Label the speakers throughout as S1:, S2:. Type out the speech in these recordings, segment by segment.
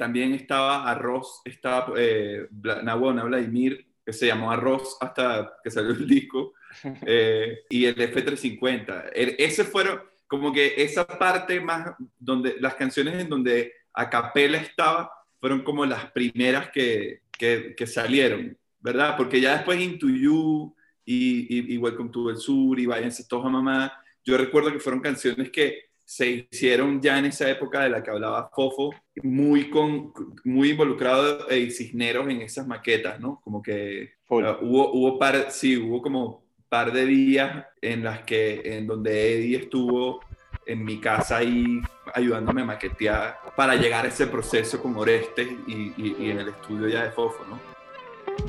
S1: también estaba Arroz, estaba eh, Nahuana Vladimir, que se llamó Arroz hasta que salió el disco, eh, y el F350. ese fueron como que esa parte más, donde las canciones en donde a capela estaba, fueron como las primeras que, que, que salieron, ¿verdad? Porque ya después Into You y, y, Welcome to el Sur y Váyanse todos a mamá, yo recuerdo que fueron canciones que se hicieron ya en esa época de la que hablaba Fofo, muy, con, muy involucrado y Cisneros en esas maquetas, ¿no? Como que uh, hubo, hubo par, sí, hubo como par de días en las que, en donde Eddie estuvo en mi casa ahí ayudándome a maquetear para llegar a ese proceso con Orestes y, y en el estudio ya de Fofo, ¿no?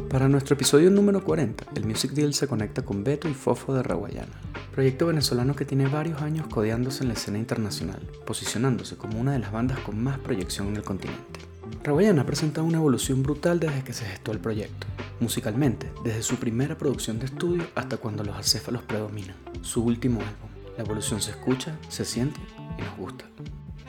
S2: Para nuestro episodio número 40, el Music Deal se conecta con Beto y Fofo de Raguayana, proyecto venezolano que tiene varios años codeándose en la escena internacional, posicionándose como una de las bandas con más proyección en el continente. Raguayana presenta una evolución brutal desde que se gestó el proyecto, musicalmente, desde su primera producción de estudio hasta cuando los acéfalos predominan, su último álbum. La evolución se escucha, se siente y nos gusta.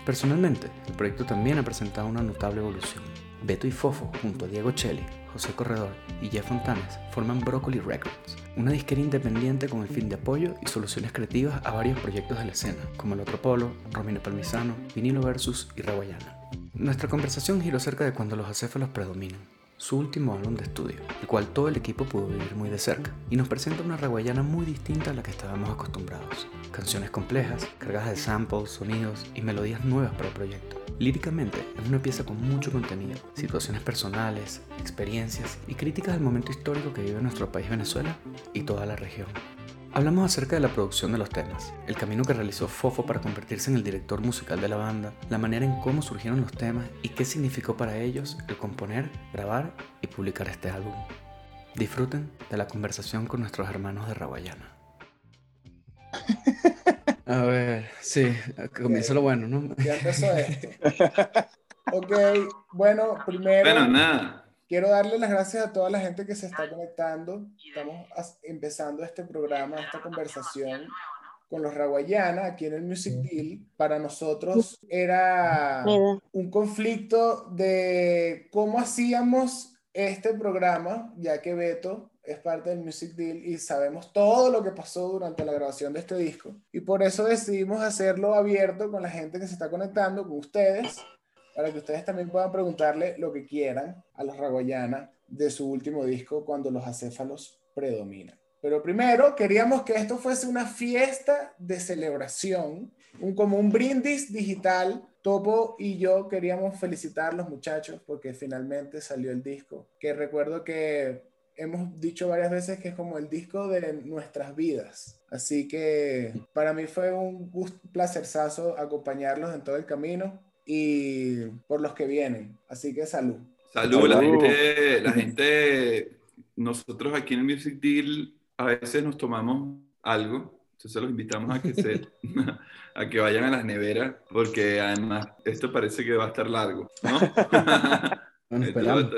S2: Personalmente, el proyecto también ha presentado una notable evolución. Beto y Fofo, junto a Diego Cheli, José Corredor y Jeff Fontanes, forman Broccoli Records, una disquera independiente con el fin de apoyo y soluciones creativas a varios proyectos de la escena, como El Otro Polo, Romina Palmisano, Vinilo Versus y Raguayana. Nuestra conversación giró cerca de cuando los acéfalos predominan, su último álbum de estudio, el cual todo el equipo pudo vivir muy de cerca, y nos presenta una raguayana muy distinta a la que estábamos acostumbrados. Canciones complejas, cargadas de samples, sonidos y melodías nuevas para el proyecto. Líricamente, es una pieza con mucho contenido, situaciones personales, experiencias y críticas del momento histórico que vive nuestro país Venezuela y toda la región. Hablamos acerca de la producción de los temas, el camino que realizó Fofo para convertirse en el director musical de la banda, la manera en cómo surgieron los temas y qué significó para ellos el componer, grabar y publicar este álbum. Disfruten de la conversación con nuestros hermanos de Raguayana. A ver, sí, comienza lo bueno, ¿no?
S3: Ya empezó esto. ok, bueno, primero.
S1: Bueno, nada.
S3: Quiero darle las gracias a toda la gente que se está conectando. Estamos empezando este programa, esta conversación con los Raguayana aquí en el Music Deal. Para nosotros era un conflicto de cómo hacíamos este programa, ya que Beto es parte del Music Deal y sabemos todo lo que pasó durante la grabación de este disco. Y por eso decidimos hacerlo abierto con la gente que se está conectando, con ustedes, para que ustedes también puedan preguntarle lo que quieran a los Raguayana de su último disco, Cuando los acéfalos predominan. Pero primero queríamos que esto fuese una fiesta de celebración, un, como un brindis digital Topo y yo queríamos felicitar a los muchachos porque finalmente salió el disco, que recuerdo que hemos dicho varias veces que es como el disco de nuestras vidas. Así que para mí fue un placerzazo acompañarlos en todo el camino y por los que vienen. Así que salud.
S1: Salud, la gente, la gente, nosotros aquí en el Music Deal a veces nos tomamos algo, entonces los invitamos a que, se, a que vayan a las neveras, porque además esto parece que va a estar largo, ¿no?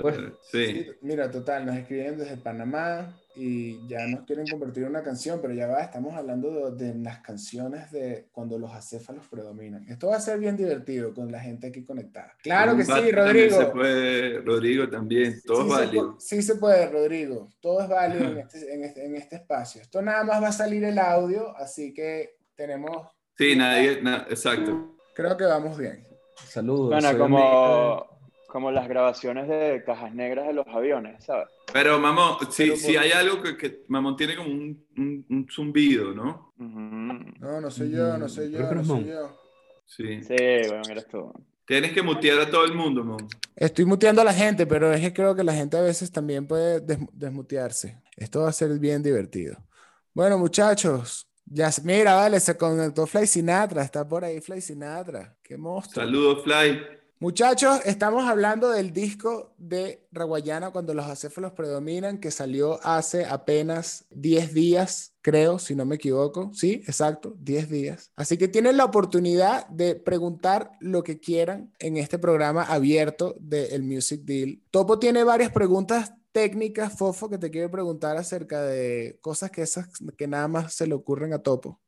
S3: Pues. Sí. Mira, total, nos escriben desde Panamá y ya nos quieren convertir en una canción, pero ya va, estamos hablando de, las canciones de cuando los acéfalos predominan. Esto va a ser bien divertido con la gente aquí conectada. Claro que sí, Rodrigo.
S1: Se puede, Rodrigo también, todo
S3: sí
S1: es válido.
S3: sí se puede, Rodrigo, todo es válido en este, en, este, en este espacio. Esto nada más va a salir el audio, así que tenemos...
S1: Sí, nadie, exacto.
S3: Creo que vamos bien.
S4: Saludos. Bueno, como como las grabaciones de cajas negras de los aviones, ¿sabes?
S1: Pero, Mamón, si, si hay algo que, que, Mamón tiene como un, un, zumbido, ¿no?
S3: No, no soy yo, no soy yo, no soy yo.
S1: Sí.
S4: Sí, bueno, eres tú.
S1: Tienes que mutear a todo el mundo, Mamón.
S3: Estoy muteando a la gente, pero es que creo que la gente a veces también puede desmutearse. Esto va a ser bien divertido. Bueno, muchachos, ya, mira, vale, se conectó Fly Sinatra, está por ahí Fly Sinatra. Qué monstruo.
S1: Saludos, Fly.
S3: Muchachos, estamos hablando del disco de Raguayana cuando los acéfalos predominan, que salió hace apenas 10 días, creo, si no me equivoco. Sí, exacto, 10 días. Así que tienen la oportunidad de preguntar lo que quieran en este programa abierto del Music Deal. Topo tiene varias preguntas técnicas, Fofo, que te quiero preguntar acerca de cosas que esas que nada más se le ocurren a Topo.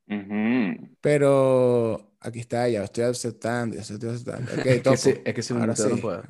S3: Pero aquí está, ya estoy aceptando, ya estoy aceptando. Okay,
S2: topo. es que, si no puedo.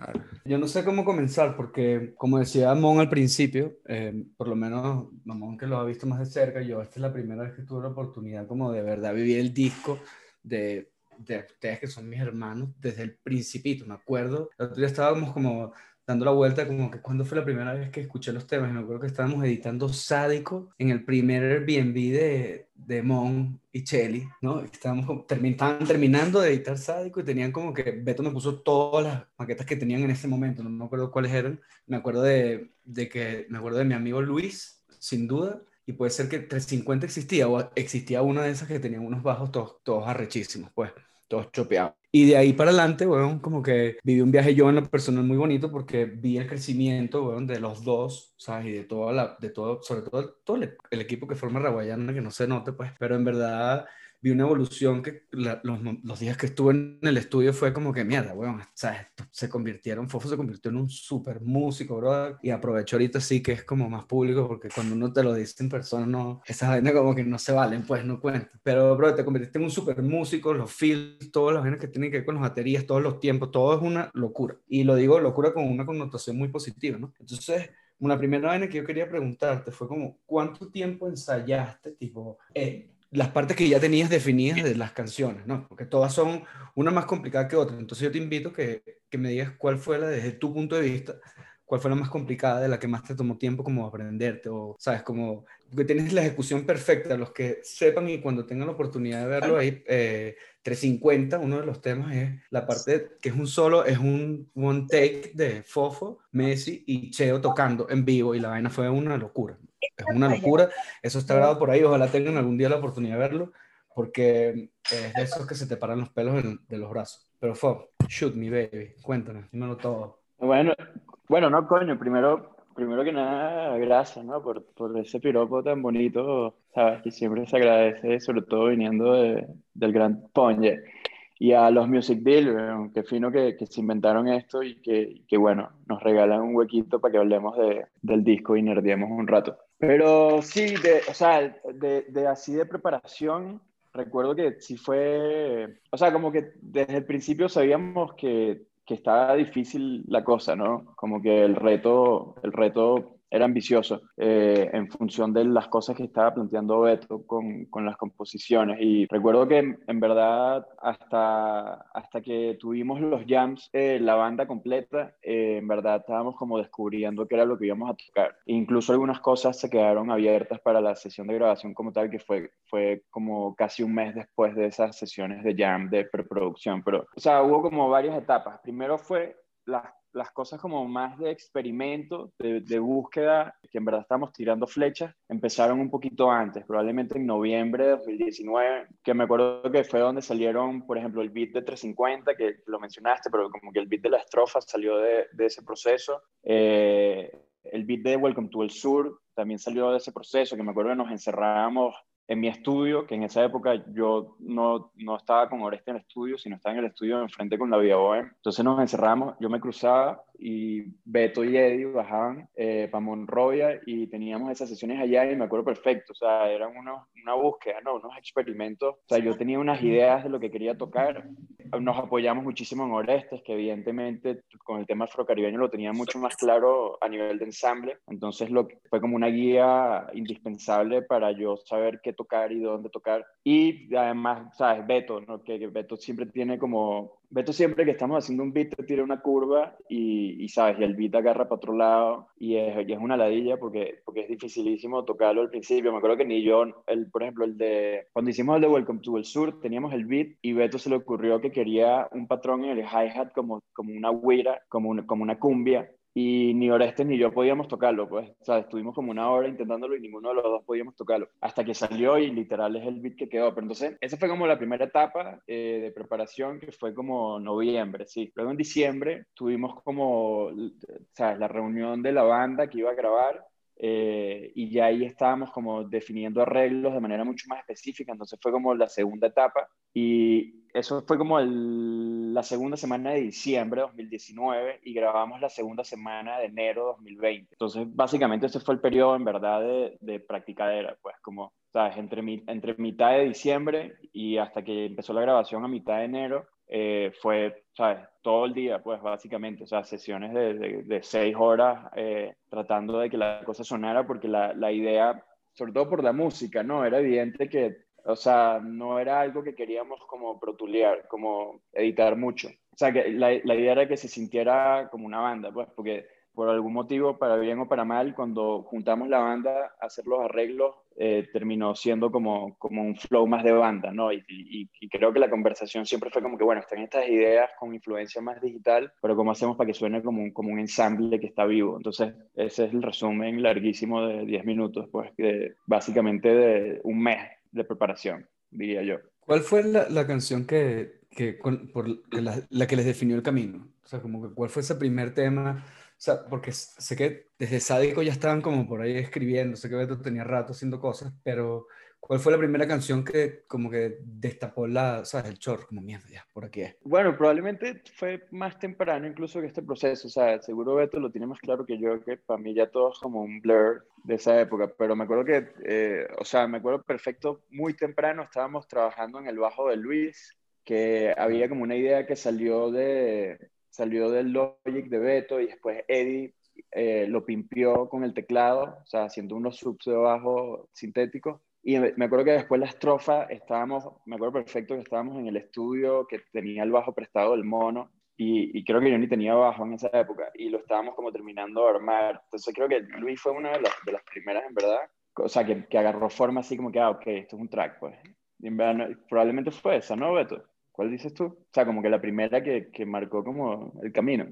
S2: Yo no sé cómo comenzar porque, como decía Mon al principio, eh, por lo menos Mon que lo ha visto más de cerca, yo esta es la primera vez que tuve la oportunidad como de verdad vivir el disco de de ustedes que son mis hermanos desde el principito, me acuerdo. El otro día estábamos como dando la vuelta como que cuando fue la primera vez que escuché los temas, y me acuerdo que estábamos editando Sádico en el primer Airbnb de, de Mon y Chelly, ¿no? Estábamos estaban terminando de editar Sádico y tenían como que Beto me puso todas las maquetas que tenían en ese momento, no me acuerdo cuáles eran, me acuerdo de, de que, me acuerdo de mi amigo Luis, sin duda, y puede ser que 350 existía o existía una de esas que tenían unos bajos todos, todos arrechísimos, pues, todos chopeados. Y de ahí para adelante, bueno, como que viví un viaje yo en lo personal muy bonito porque vi el crecimiento, bueno, de los dos, ¿sabes? Y de toda la, de todo, sobre todo todo el, el equipo que forma Raguayana, que no se note, pues, pero en verdad vi una evolución que los, los, días que estuve en el estudio fue como que mierda, weón, ¿sabes? Se convirtieron, Fofo se convirtió en un súper músico, bro, y aprovecho ahorita sí que es como más público porque cuando uno te lo dice en persona, no, esas vainas como que no se valen, pues no cuentan. Pero, bro, te convirtiste en un súper músico, los feels, todas las vainas que tienen que ver con las baterías, todos los tiempos, todo es una locura. Y lo digo locura con una connotación muy positiva, ¿no? Entonces, una primera vaina que yo quería preguntarte fue como, ¿cuánto tiempo ensayaste, tipo, eh, las partes que ya tenías definidas de las canciones, ¿no? Porque todas son una más complicada que otra. Entonces yo te invito que, que me digas cuál fue la, desde tu punto de vista, cuál fue la más complicada, de la que más te tomó tiempo como aprenderte, o, ¿sabes? Como que tienes la ejecución perfecta, los que sepan y cuando tengan la oportunidad de verlo ahí, eh, 350, uno de los temas es la parte que es un solo, es un one take de Fofo, Messi y Cheo tocando en vivo y la vaina fue una locura es una locura. Eso está grabado por ahí, ojalá tengan algún día la oportunidad de verlo, porque es de esos que se te paran los pelos de los brazos. Pero fue, shoot me baby, cuéntame, dímelo todo.
S4: Bueno, bueno, no, coño, primero, primero que nada, gracias, ¿no? Por, por ese piropo tan bonito, sabes, que siempre se agradece, sobre todo viniendo de, del gran Ponye y a los Music Deal, qué fino que, que, se inventaron esto y que, que, bueno, nos regalan un huequito para que hablemos de, del disco y nerdiemos un rato. Pero sí, de, o sea, de, de, así de preparación, recuerdo que sí fue, o sea, como que desde el principio sabíamos que, que estaba difícil la cosa, ¿no? Como que el reto, el reto era ambicioso eh, en función de las cosas que estaba planteando Beto con, con las composiciones. Y recuerdo que en verdad hasta, hasta que tuvimos los jams, eh, la banda completa, eh, en verdad estábamos como descubriendo qué era lo que íbamos a tocar. incluso algunas cosas se quedaron abiertas para la sesión de grabación como tal, que fue, fue como casi un mes después de esas sesiones de jam, de preproducción. Pero, o sea, hubo como varias etapas. Primero fue las las cosas como más de experimento, de, búsqueda, que en verdad estamos tirando flechas, empezaron un poquito antes, probablemente en noviembre de 2019, que me acuerdo que fue donde salieron, por ejemplo, el beat de 350, que lo mencionaste, pero como que el beat de la estrofa salió de, ese proceso. Eh, el beat de Welcome to el Sur también salió de ese proceso, que me acuerdo que nos encerrábamos en mi estudio, que en esa época yo no, no estaba con Oreste en el estudio, sino estaba en el estudio enfrente con la Vía Bohem. Entonces nos encerramos, yo me cruzaba y Beto y Eddie bajaban eh, para Monrovia y teníamos esas sesiones allá y me acuerdo perfecto, o sea, eran unos, una búsqueda, ¿no? unos experimentos, o sea, yo tenía unas ideas de lo que quería tocar, nos apoyamos muchísimo en Orestes, que evidentemente con el tema afrocaribeño lo tenía mucho más claro a nivel de ensamble, entonces lo, fue como una guía indispensable para yo saber qué tocar y dónde tocar, y además, ¿sabes? Beto, ¿no? que, que Beto siempre tiene como Beto siempre que estamos haciendo un beat te tira una curva y, y sabes, y el beat agarra para otro lado y es, y es, una ladilla porque, porque es dificilísimo tocarlo al principio. Me acuerdo que ni yo, el, por ejemplo, el de, cuando hicimos el de Welcome to el Sur, teníamos el beat y Beto se le ocurrió que quería un patrón en el hi-hat como, como una huira, como una, como una cumbia y ni Orestes ni yo podíamos tocarlo, pues, o sea, estuvimos como una hora intentándolo y ninguno de los dos podíamos tocarlo, hasta que salió y literal es el beat que quedó, pero entonces, esa fue como la primera etapa eh, de preparación, que fue como noviembre, sí, luego en diciembre tuvimos como, o sea, la reunión de la banda que iba a grabar, eh, y ya ahí estábamos como definiendo arreglos de manera mucho más específica, entonces fue como la segunda etapa y eso fue como la segunda semana de diciembre de 2019 y grabamos la segunda semana de enero de 2020. Entonces básicamente ese fue el periodo en verdad de, de practicadera, pues como, sabes, entre, entre mitad de diciembre y hasta que empezó la grabación a mitad de enero, eh, fue, ¿sabes? Todo el día, pues básicamente, o sea, sesiones de, de, seis horas eh, tratando de que la cosa sonara, porque la, la, idea, sobre todo por la música, ¿no? Era evidente que, o sea, no era algo que queríamos como protulear, como editar mucho. O sea, que la, la idea era que se sintiera como una banda, pues, porque por algún motivo, para bien o para mal, cuando juntamos la banda a hacer los arreglos, eh, terminó siendo como, como un flow más de banda, ¿no? Y, y, creo que la conversación siempre fue como que, bueno, están estas ideas con influencia más digital, pero ¿cómo hacemos para que suene como un, como un ensamble que está vivo? Entonces, ese es el resumen larguísimo de 10 minutos, pues, de, básicamente de un mes de preparación, diría yo.
S2: ¿Cuál fue la, la canción que, que por la, la, que les definió el camino? O sea, como que, ¿cuál fue ese primer tema? O sea, porque sé que desde Sádico ya estaban como por ahí escribiendo, sé que Beto tenía rato haciendo cosas, pero ¿cuál fue la primera canción que como que destapó la, sabes, el chorro? Como mierda, ya, por aquí es.
S4: Bueno, probablemente fue más temprano incluso que este proceso, o sea, seguro Beto lo tiene más claro que yo, que para mí ya todo es como un blur de esa época, pero me acuerdo que, eh, o sea, me acuerdo perfecto, muy temprano estábamos trabajando en el bajo de Luis, que había como una idea que salió de, salió del Logic de Beto y después Eddie eh, lo pimpió con el teclado, o sea, haciendo unos subs de bajo sintéticos. Y me acuerdo que después la estrofa estábamos, me acuerdo perfecto que estábamos en el estudio que tenía el bajo prestado del mono y, creo que yo ni tenía bajo en esa época y lo estábamos como terminando de armar. Entonces creo que Luis fue una de las, de las primeras en verdad, o sea, que, que, agarró forma así como que, ah, ok, esto es un track, pues. Y en verdad, probablemente fue esa, ¿no, Beto? ¿Cuál dices tú? O sea, como que la primera que, que marcó como el camino.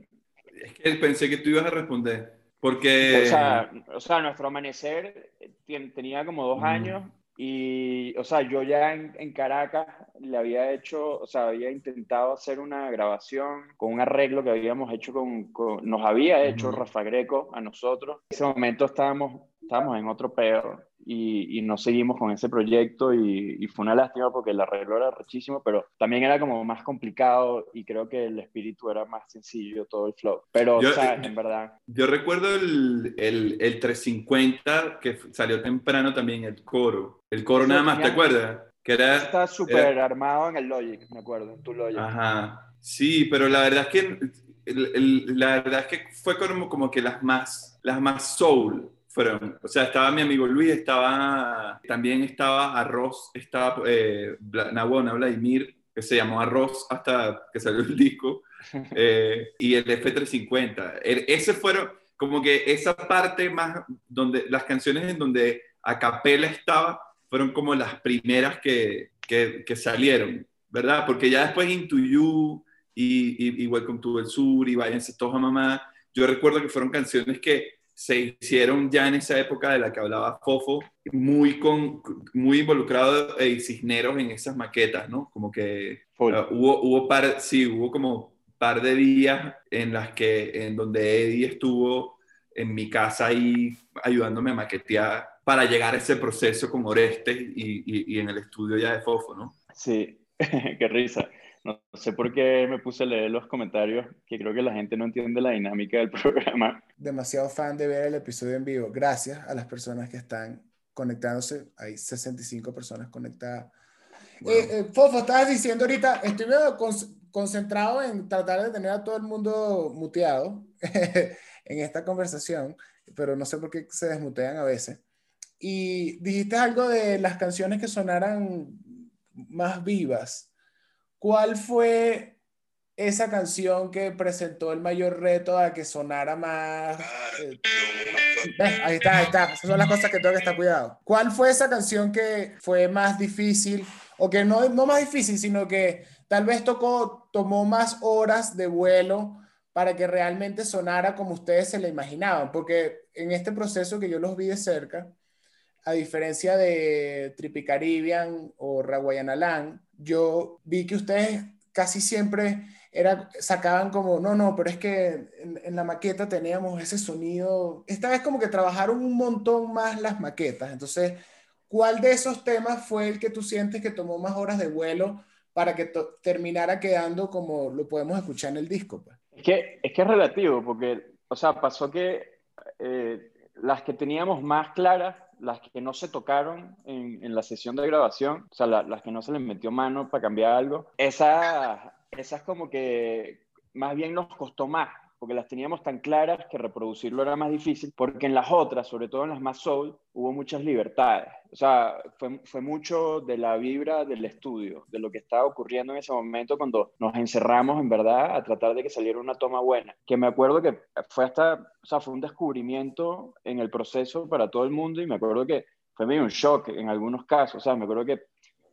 S1: Es que pensé que tú ibas a responder. Porque.
S4: O sea, o sea nuestro amanecer tenía como dos años y, o sea, yo ya en, en, Caracas le había hecho, o sea, había intentado hacer una grabación con un arreglo que habíamos hecho con, nos había hecho Rafa Greco a nosotros. En ese momento estábamos, estábamos en otro pedo y, y no seguimos con ese proyecto y, y, fue una lástima porque el arreglo era rechísimo, pero también era como más complicado y creo que el espíritu era más sencillo, todo el flow. Pero, o sea, en verdad.
S1: Yo recuerdo el, el, el 350 que salió temprano también, el coro. El coro nada más, ¿te acuerdas?
S4: Que era, Está súper armado en el Logic, me acuerdo, en tu Logic.
S1: Ajá. Sí, pero la verdad es que la verdad es que fue como, como que las más, las más soul fueron, o sea, estaba mi amigo Luis, estaba, también estaba Arroz, estaba eh, Vladimir, que se llamó Arroz hasta que salió el disco, eh, y el F350. Er, ese fueron, como que esa parte más, donde las canciones en donde a capela estaba, fueron como las primeras que, que, que salieron, ¿verdad? Porque ya después y, y, y Welcome to el Sur y Váyanse todos a mamá, yo recuerdo que fueron canciones que se hicieron ya en esa época de la que hablaba Fofo, muy, con, muy involucrado y Cisneros en esas maquetas, ¿no? Como que uh, hubo, hubo par, sí, hubo como par de días en las que, en donde Eddie estuvo en mi casa ahí ayudándome a maquetear para llegar a ese proceso con Orestes y, y en el estudio ya de Fofo, ¿no?
S4: Sí, qué risa. No sé por qué me puse a leer los comentarios, que creo que la gente no entiende la dinámica del programa.
S3: Demasiado fan de ver el episodio en vivo. Gracias a las personas que están conectándose. Hay 65 personas conectadas. Eh, eh, Fofo, estabas diciendo ahorita, estoy concentrado en tratar de tener a todo el mundo muteado en esta conversación, pero no sé por qué se desmutean a veces. Y dijiste algo de las canciones que sonaran más vivas. ¿Cuál fue esa canción que presentó el mayor reto a que sonara más? Eh, ahí está, ahí está. Son las cosas que tengo que estar cuidado. ¿Cuál fue esa canción que fue más difícil? O que no, no más difícil, sino que tal vez tocó, tomó más horas de vuelo para que realmente sonara como ustedes se la imaginaban. Porque en este proceso que yo los vi de cerca, a diferencia de Tripicaribian o Raguayanalan, yo vi que ustedes casi siempre era, sacaban como, no, no, pero es que en, en, la maqueta teníamos ese sonido. Esta vez como que trabajaron un montón más las maquetas. Entonces, ¿cuál de esos temas fue el que tú sientes que tomó más horas de vuelo para que terminara quedando como lo podemos escuchar en el disco? Pues?
S4: Es, que, es que es relativo, porque, o sea, pasó que eh, las que teníamos más claras las que no se tocaron en, en, la sesión de grabación, o sea, la, las que no se les metió mano para cambiar algo, esas esas como que más bien nos costó más, porque las teníamos tan claras que reproducirlo era más difícil, porque en las otras, sobre todo en las más soul, hubo muchas libertades. O sea, fue, fue mucho de la vibra del estudio, de lo que estaba ocurriendo en ese momento cuando nos encerramos en verdad a tratar de que saliera una toma buena. Que me acuerdo que fue hasta, o sea, fue un descubrimiento en el proceso para todo el mundo y me acuerdo que fue medio un shock en algunos casos. O sea, me acuerdo que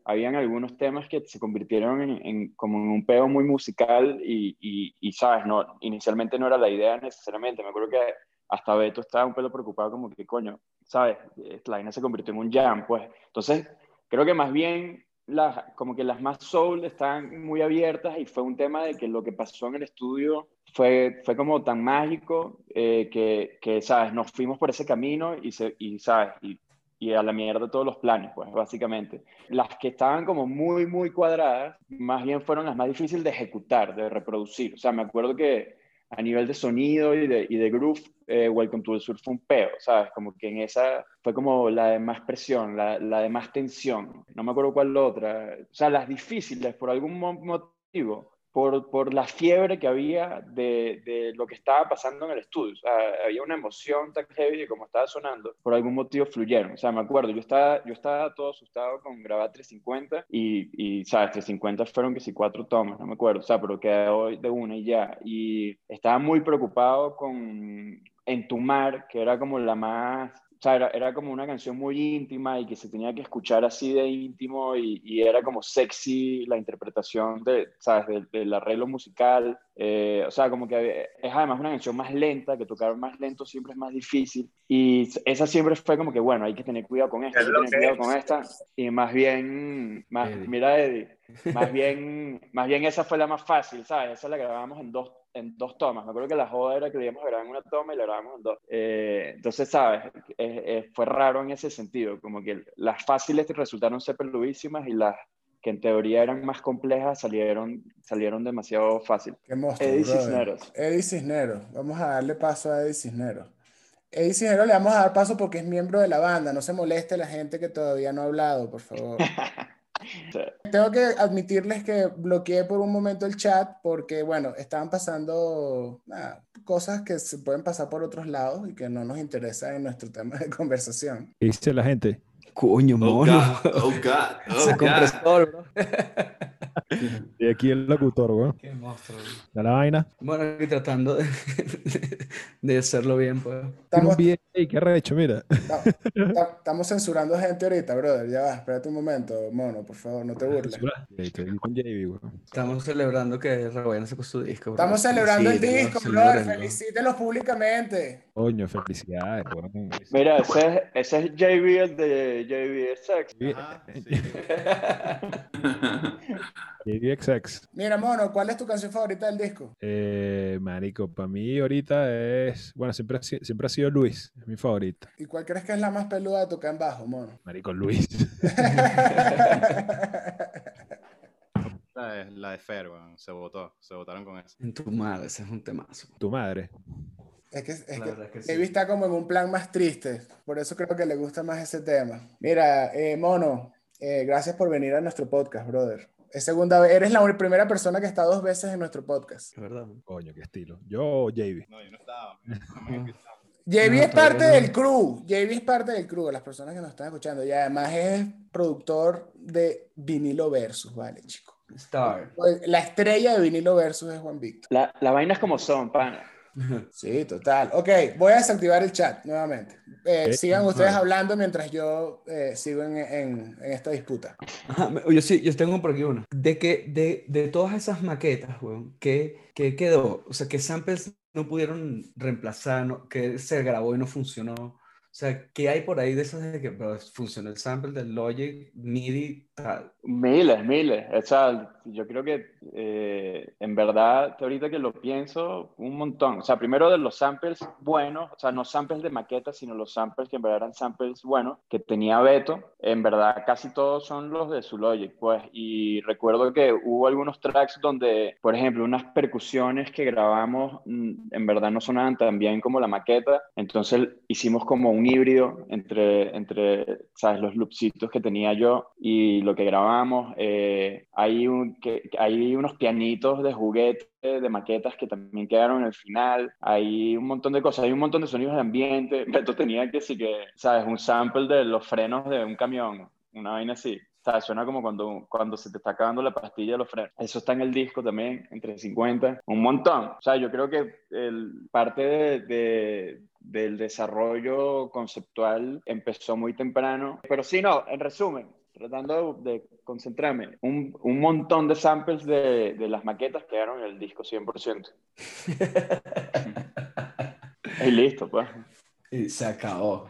S4: habían algunos temas que se convirtieron en, como en un peo muy musical y, y, sabes, no, inicialmente no era la idea necesariamente, me acuerdo que hasta Beto estaba un pelo preocupado como que coño, sabes, la vaina se convirtió en un jam, pues, entonces creo que más bien las, como que las más soul están muy abiertas y fue un tema de que lo que pasó en el estudio fue, fue como tan mágico eh, que, que, sabes, nos fuimos por ese camino y, se, y sabes, y y a la mierda todos los planes, pues, básicamente. Las que estaban como muy, muy cuadradas, más bien fueron las más difíciles de ejecutar, de reproducir. O sea, me acuerdo que a nivel de sonido y de, y de groove, eh, Welcome to the Sur fue un peo, ¿sabes? Como que en esa fue como la de más presión, la, la de más tensión. No me acuerdo cuál la otra. O sea, las difíciles, por algún motivo, por, por, la fiebre que había de, de, lo que estaba pasando en el estudio. O sea, había una emoción tan heavy de como estaba sonando, por algún motivo fluyeron. O sea, me acuerdo, yo estaba, yo estaba todo asustado con grabar 350 y, y, ¿sabes? 350 fueron que si cuatro tomas, no me acuerdo. O sea, pero quedó de una y ya. Y estaba muy preocupado con Entumar, que era como la más o sea, era, como una canción muy íntima y que se tenía que escuchar así de íntimo y, era como sexy la interpretación de, ¿sabes? del arreglo musical. Eh, o sea, como que es además una canción más lenta, que tocar más lento siempre es más difícil. Y esa siempre fue como que, bueno, hay que tener cuidado con esta, hay que tener cuidado con esta. Y más bien, más, mira Eddie, más bien, más bien esa fue la más fácil, ¿sabes? Esa la grabamos en dos en dos tomas. Me acuerdo que la joda era que debíamos grabar en una toma y la grabamos en dos. Eh, entonces, ¿sabes? fue raro en ese sentido, como que las fáciles resultaron ser peludísimas y las que en teoría eran más complejas salieron, salieron demasiado fácil.
S3: Qué monstruo, Eddie Cisneros. Eddie Cisneros. Vamos a darle paso a Eddie Cisneros. Eddie Cisneros le vamos a dar paso porque es miembro de la banda. No se moleste la gente que todavía no ha hablado, por favor. Tengo que admitirles que bloqueé por un momento el chat porque, bueno, estaban pasando cosas que se pueden pasar por otros lados y que no nos interesan en nuestro tema de conversación.
S5: ¿Qué dice la gente?
S2: Coño, oh, mono.
S1: Oh, God. Oh,
S2: Se compresor, bro.
S5: Y aquí el locutor, güey.
S2: Qué monstruo.
S5: Da la vaina.
S2: Bueno, aquí tratando de, de, hacerlo bien, pues.
S5: Estamos, bien, qué recho, mira.
S3: Estamos censurando gente ahorita, brother. Ya va, espérate un momento, mono, por favor, no te burles.
S2: Estamos celebrando que Raguayana sacó su disco,
S3: bro. Estamos celebrando el disco, brother. Felicítenlo públicamente.
S5: Coño, felicidades, bro.
S4: Mira, ese, ese es JB, el de JBSX.
S1: Ah, sí.
S5: JBXX.
S3: Mira, mono, ¿cuál es tu canción favorita del disco?
S5: Eh, marico, para mí ahorita es, bueno, siempre ha, siempre ha sido Luis, es mi favorita.
S3: ¿Y cuál crees que es la más peluda de tocar en bajo, mono?
S5: Marico, Luis.
S6: la, de, la de Fer, bueno, se votó, se votaron con eso.
S2: En tu madre, ese es un temazo.
S5: Tu madre.
S3: Es que, es que, está como en un plan más triste, por eso creo que le gusta más ese tema. Mira, eh, Mono, eh, gracias por venir a nuestro podcast, brother. Es segunda vez, eres la primera persona que está dos veces en nuestro podcast.
S2: Es verdad.
S5: Coño, qué estilo. Yo JB.
S6: No, yo no estaba.
S3: JB es parte del crew. JB es parte del crew, de las personas que nos están escuchando. Y además es productor de Vinilo Versus, ¿vale, chico?
S2: Star.
S3: La estrella de Vinilo Versus es Juan Víctor.
S4: La, la vaina es como son, pana.
S3: Sí, total. Ok, voy a desactivar el chat nuevamente. Eh, sigan ustedes hablando mientras yo eh, sigo en, en, en, esta disputa.
S2: yo sí, yo tengo por aquí una. De que de, de todas esas maquetas, weón, ¿qué, ¿qué, quedó? O sea, ¿qué samples no pudieron reemplazar? No, ¿Qué se grabó y no funcionó? O sea, ¿qué hay por ahí de esas de que funcionó el sample del Logic, MIDI, tal?
S4: Miles, miles. O sea, yo creo que eh, en verdad, ahorita que lo pienso, un montón. O sea, primero de los samples buenos, o sea, no samples de maquetas, sino los samples que en verdad eran samples buenos, que tenía Beto, en verdad casi todos son los de su Logic, pues. Y recuerdo que hubo algunos tracks donde, por ejemplo, unas percusiones que grabamos, mm, en verdad no sonaban tan bien como la maqueta, entonces hicimos como un híbrido entre, entre ¿sabes? Los loopsitos que tenía yo y lo que Eh, hay, un, que, hay unos pianitos de juguete de maquetas que también quedaron en el final. Hay un montón de cosas, hay un montón de sonidos de ambiente. Beto tenía que sí que, ¿sabes? Un sample de los frenos de un camión, una vaina así. ¿Sabes? Suena como cuando, cuando se te está acabando la pastilla de los frenos. Eso está en el disco también, entre 50. Un montón. O sea, yo creo que el, parte de, del desarrollo conceptual empezó muy temprano. Pero sí, no, en resumen, tratando de concentrarme, un, un montón de samples de, de, las maquetas quedaron en el disco 100%. y listo, pues.
S2: Y se acabó.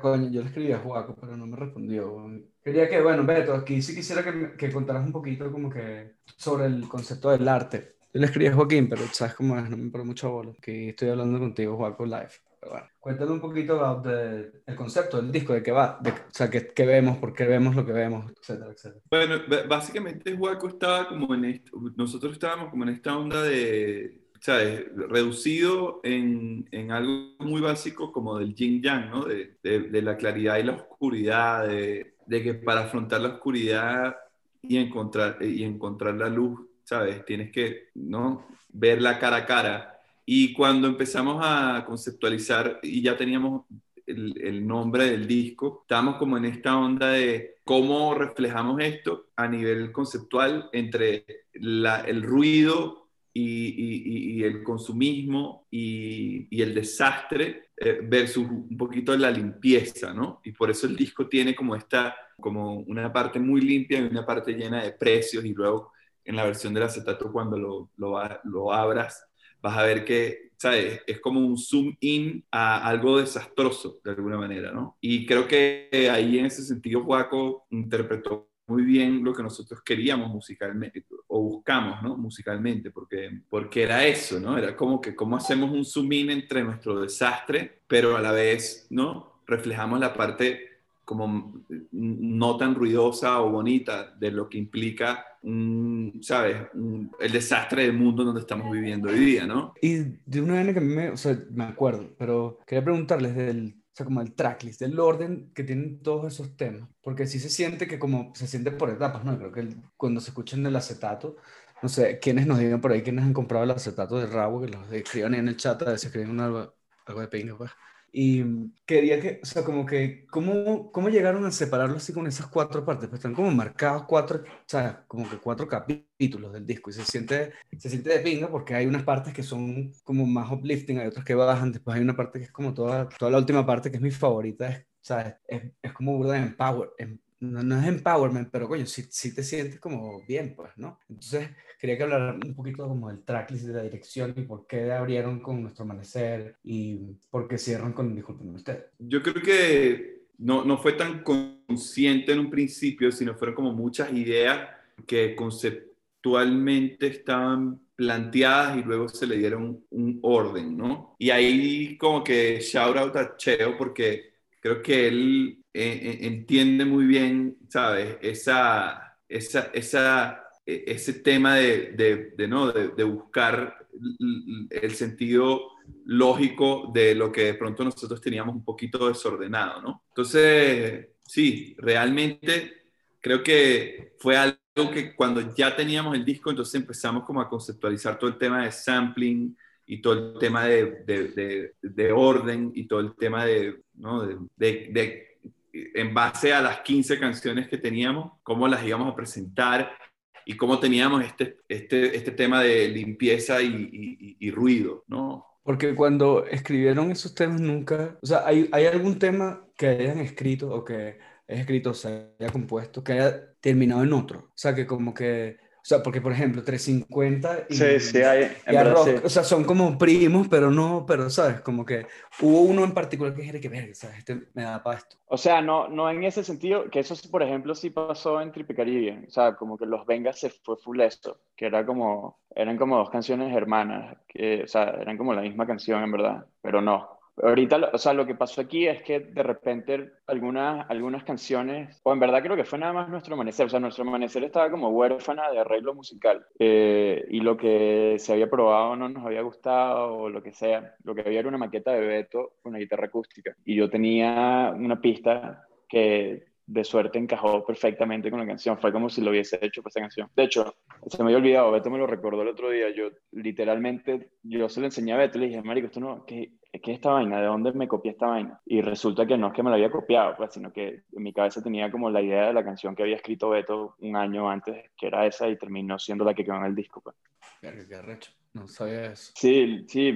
S2: coño, yo le escribí a Juaco, pero no me respondió. Quería que, bueno, Beto, aquí sí quisiera que, que contaras un poquito como que sobre el concepto del arte. Yo le escribí a Joaquín, pero sabes cómo es, no me paro mucho bola, que estoy hablando contigo, Juaco, live bueno, cuéntame un poquito del el concepto del disco, de qué va, de, o sea, qué, qué, vemos, por qué vemos lo que vemos, etcétera, etcétera.
S1: Bueno, básicamente Huaco estaba como en esto, nosotros estábamos como en esta onda de, ¿sabes? Reducido en, en algo muy básico como del yin yang, ¿no? De, de, de la claridad y la oscuridad, de, de, que para afrontar la oscuridad y encontrar, y encontrar la luz, ¿sabes? Tienes que, ¿no? Verla cara a cara y cuando empezamos a conceptualizar y ya teníamos el, el, nombre del disco, estábamos como en esta onda de cómo reflejamos esto a nivel conceptual entre la, el ruido y, y, y, el consumismo y, el desastre eh, versus un poquito la limpieza, ¿no? Y por eso el disco tiene como esta, como una parte muy limpia y una parte llena de precios y luego en la versión del acetato cuando lo, lo, lo abras vas a ver que, ¿sabes? Es como un zoom in a algo desastroso, de alguna manera, ¿no? Y creo que ahí en ese sentido Juaco interpretó muy bien lo que nosotros queríamos musicalmente, o buscamos, ¿no? Musicalmente, porque, porque era eso, ¿no? Era como que cómo hacemos un zoom in entre nuestro desastre, pero a la vez, ¿no? Reflejamos la parte como no tan ruidosa o bonita de lo que implica, un, ¿sabes? el desastre del mundo donde estamos viviendo hoy día, ¿no?
S2: Y de una manera que me, o sea, me acuerdo, pero quería preguntarles del, o sea, como el tracklist, del orden que tienen todos esos temas, porque sí se siente que como se siente por etapas, ¿no? Creo que cuando se escuchan el acetato, no sé, quiénes nos digan por ahí, quiénes han comprado el acetato de Rabo, que los escriban en el chat, a veces escriben algo, algo de pinga, pues. Y quería que, o sea, como que, ¿cómo, cómo llegaron a separarlo así con esas cuatro partes? Pues están como marcados cuatro, o sea, como que cuatro capítulos del disco y se siente, se siente de pinga porque hay unas partes que son como más uplifting, hay otras que bajan, después hay una parte que es como toda, toda la última parte que es mi favorita, es, ¿sabes? Es, es como burda de empower, em, no, no, es empowerment, pero coño, sí, sí, te sientes como bien, pues, ¿no? Entonces, quería que hablar un poquito como del tracklist de la dirección y por qué abrieron con Nuestro Amanecer y por qué cierran con Disculpen usted.
S1: Yo creo que no, no fue tan consciente en un principio, sino fueron como muchas ideas que conceptualmente estaban planteadas y luego se le dieron un orden, ¿no? Y ahí como que shout out a Cheo porque creo que él eh, eh, entiende muy bien, ¿sabes? Esa, esa, esa, e, ese tema de, de, de ¿no? De, de, buscar el sentido lógico de lo que de pronto nosotros teníamos un poquito desordenado, ¿no? Entonces, sí, realmente creo que fue algo que cuando ya teníamos el disco, entonces empezamos como a conceptualizar todo el tema de sampling y todo el tema de, de, de orden y todo el tema de, ¿no? de en base a las 15 canciones que teníamos, cómo las íbamos a presentar y cómo teníamos este, este, este tema de limpieza y, ruido, ¿no?
S2: Porque cuando escribieron esos temas nunca, o sea, ¿hay, ¿hay algún tema que hayan escrito o que haya escrito, se haya compuesto, que haya terminado en otro? O sea, que como que sea, porque por ejemplo, 350 y,
S4: Sí, sí, hay,
S2: y
S4: verdad
S2: Arroz,
S4: sí.
S2: o sea, son como primos, pero no, pero sabes, como que hubo uno en particular que dije que verga, ¿sabes? Este me da para esto.
S4: O sea, no, no en ese sentido, que eso, por ejemplo, sí pasó en Triple Caribbean. O sea, como que Los Vengas se fue full eso, que era como, eran como dos canciones hermanas, que, o sea, eran como la misma canción en verdad, pero no. Ahorita, o sea, lo que pasó aquí es que de repente algunas, algunas canciones, o en verdad creo que fue nada más Nuestro Amanecer, o sea, Nuestro Amanecer estaba como huérfana de arreglo musical, eh, y lo que se había probado no nos había gustado, o lo que sea, lo que había era una maqueta de Beto una guitarra acústica, y yo tenía una pista que de suerte encajó perfectamente con la canción, fue como si lo hubiese hecho para esa canción. De hecho, se me había olvidado, Beto me lo recordó el otro día, yo literalmente, yo se lo enseñé a Beto, le dije, marico, esto no, ¿qué, qué es esta vaina? ¿De dónde me copié esta vaina? Y resulta que no es que me la había copiado, pues, sino que en mi cabeza tenía como la idea de la canción que había escrito Beto un año antes, que era esa, y terminó siendo la que quedó en el disco, pues.
S2: Qué arrecho. No sabía eso.
S4: Sí, sí,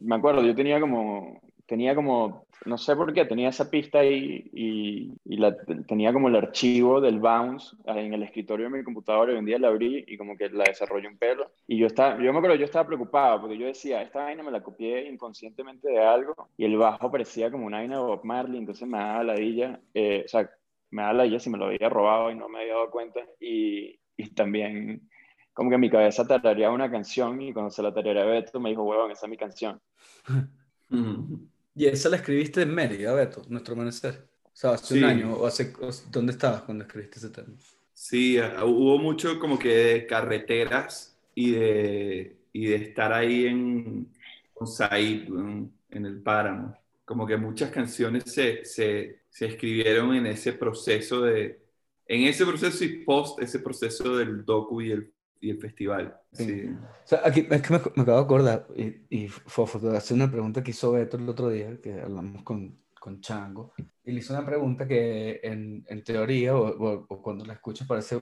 S4: me acuerdo, yo tenía como, tenía como, no sé por qué, tenía esa pista ahí y, y la, tenía como el archivo del bounce en el escritorio de mi computadora y un día la abrí y como que la desarrollé un pelo. Y yo estaba, yo me acuerdo, yo estaba preocupado porque yo decía, esta vaina me la copié inconscientemente de algo y el bajo parecía como una vaina de Bob Marley, entonces me daba ladilla, eh, o sea, me daba ladilla si me lo había robado y no me había dado cuenta y, y también como que en mi cabeza tarareaba una canción y cuando se la tarareaba a Beto me dijo, huevón, esa es mi canción.
S2: Y esa la escribiste en Mérida, Beto, Nuestro Amanecer. O sea, hace
S1: Sí.
S2: un año, o hace, ¿dónde estabas cuando escribiste ese tema?
S1: Sí, hubo mucho como que de carreteras y de, y de estar ahí en con Said, en, en el páramo. Como que muchas canciones se, se, se escribieron en ese proceso de, en ese proceso y post ese proceso del docu y el, y el festival. Sí.
S2: O sea, aquí es que me, me acabo de acordar, y, y voy a hacer una pregunta que hizo Beto el otro día, que hablamos con, con Chango, y le hizo una pregunta que en, en teoría, o, o- o cuando la escuchas parece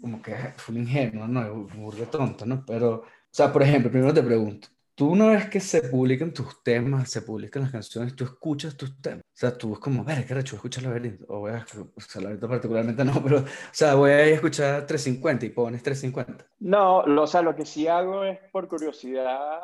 S2: como que fue un ingenuo, ¿no? Es burda tonto, ¿no? Pero, o sea, por ejemplo, primero te pregunto, tú una vez que se publican tus temas, se publican las canciones, tú escuchas tus temas. Sea, tú es como, ver, qué recho, escucha laberinto. O voy a, sea, laberinto particularmente no, pero, o sea, voy a escuchar 350 y pones 350.
S4: No, lo, o sea, lo que sí hago es por curiosidad,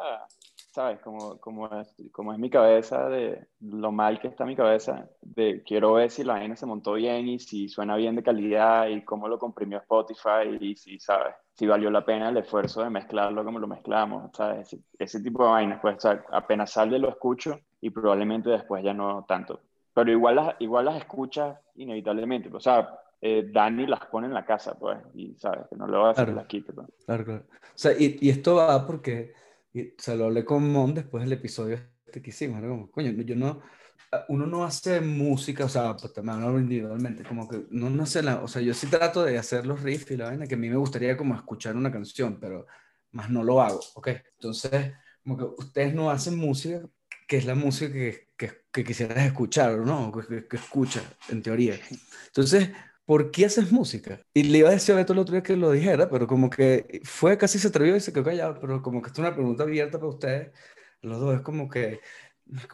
S4: ¿sabes? Como, como, es, como es mi cabeza, de lo mal que está mi cabeza, de quiero ver si la vaina se montó bien y si suena bien de calidad y cómo lo comprimió Spotify y si, ¿sabes? Si valió la pena el esfuerzo de mezclarlo como lo mezclamos, ¿sabes? Ese, ese tipo de vainas, pues, o sea, apenas sale lo escucho y probablemente después ya no tanto. Pero igual las, igual las escuchas inevitablemente, o sea, eh, Dani las pone en la casa, pues, y sabes, que no le voy a hacer
S2: Claro.
S4: las quite, pues.
S2: Claro, claro. O sea, y, y esto va porque, y, o sea, lo hablé con Mon después del episodio este que hicimos, era como, coño, yo no, ah, uno no hace música, o sea, pues también hablo individualmente, como que uno no hace la, o sea, yo sí trato de hacer los riffs y la vaina, que a mí me gustaría como escuchar una canción, pero más no lo hago, ¿ok? Entonces, como que ustedes no hacen música, que es la música que, que, que quisieras escuchar, ¿no? Que, que, escuchas, en teoría. Entonces, ¿por qué haces música? Y le iba a decir a Beto el otro día que lo dijera, pero como que fue casi se atrevió y se quedó callado, pero como que es una pregunta abierta para ustedes, los dos, es como que,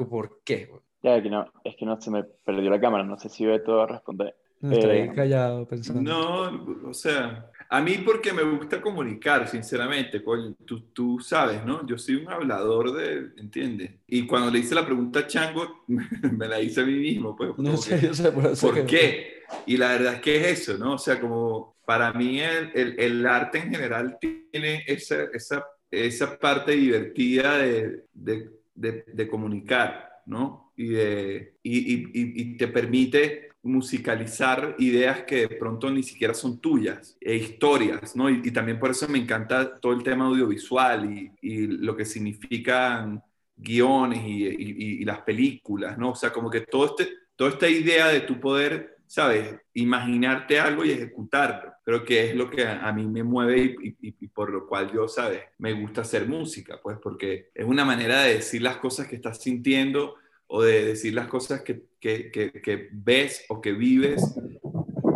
S2: ¿por qué?
S4: Ya, que no, es que no se me perdió la cámara, no sé si Beto va a responder.
S2: No, está ahí
S4: Eh,
S2: callado pensando.
S1: No, o sea, a mí porque me gusta comunicar, sinceramente, coño, tú, tú sabes, ¿no? Yo soy un hablador de, ¿entiendes? Y cuando le hice la pregunta a Chango, me la hice a mí mismo, pues.
S2: No sé,
S1: que,
S2: yo sé, por
S1: ¿Por
S2: que-
S1: qué? Y la verdad es que es eso, ¿no? O sea, como para mí el, el, el arte en general tiene esa, esa, esa parte divertida de, de, de, de comunicar, ¿no? Y, de, y, y- y te permite musicalizar ideas que de pronto ni siquiera son tuyas, e historias, ¿no? Y, también por eso me encanta todo el tema audiovisual y, lo que significan guiones y, las películas, ¿no? O sea, como que todo este, toda esta idea de tu poder, ¿sabes? Imaginarte algo y ejecutarlo. Creo que es lo que a, a mí me mueve y por lo cual yo, ¿sabes? Me gusta hacer música, pues porque es una manera de decir las cosas que estás sintiendo o de decir las cosas que, que- que- que ves o que vives,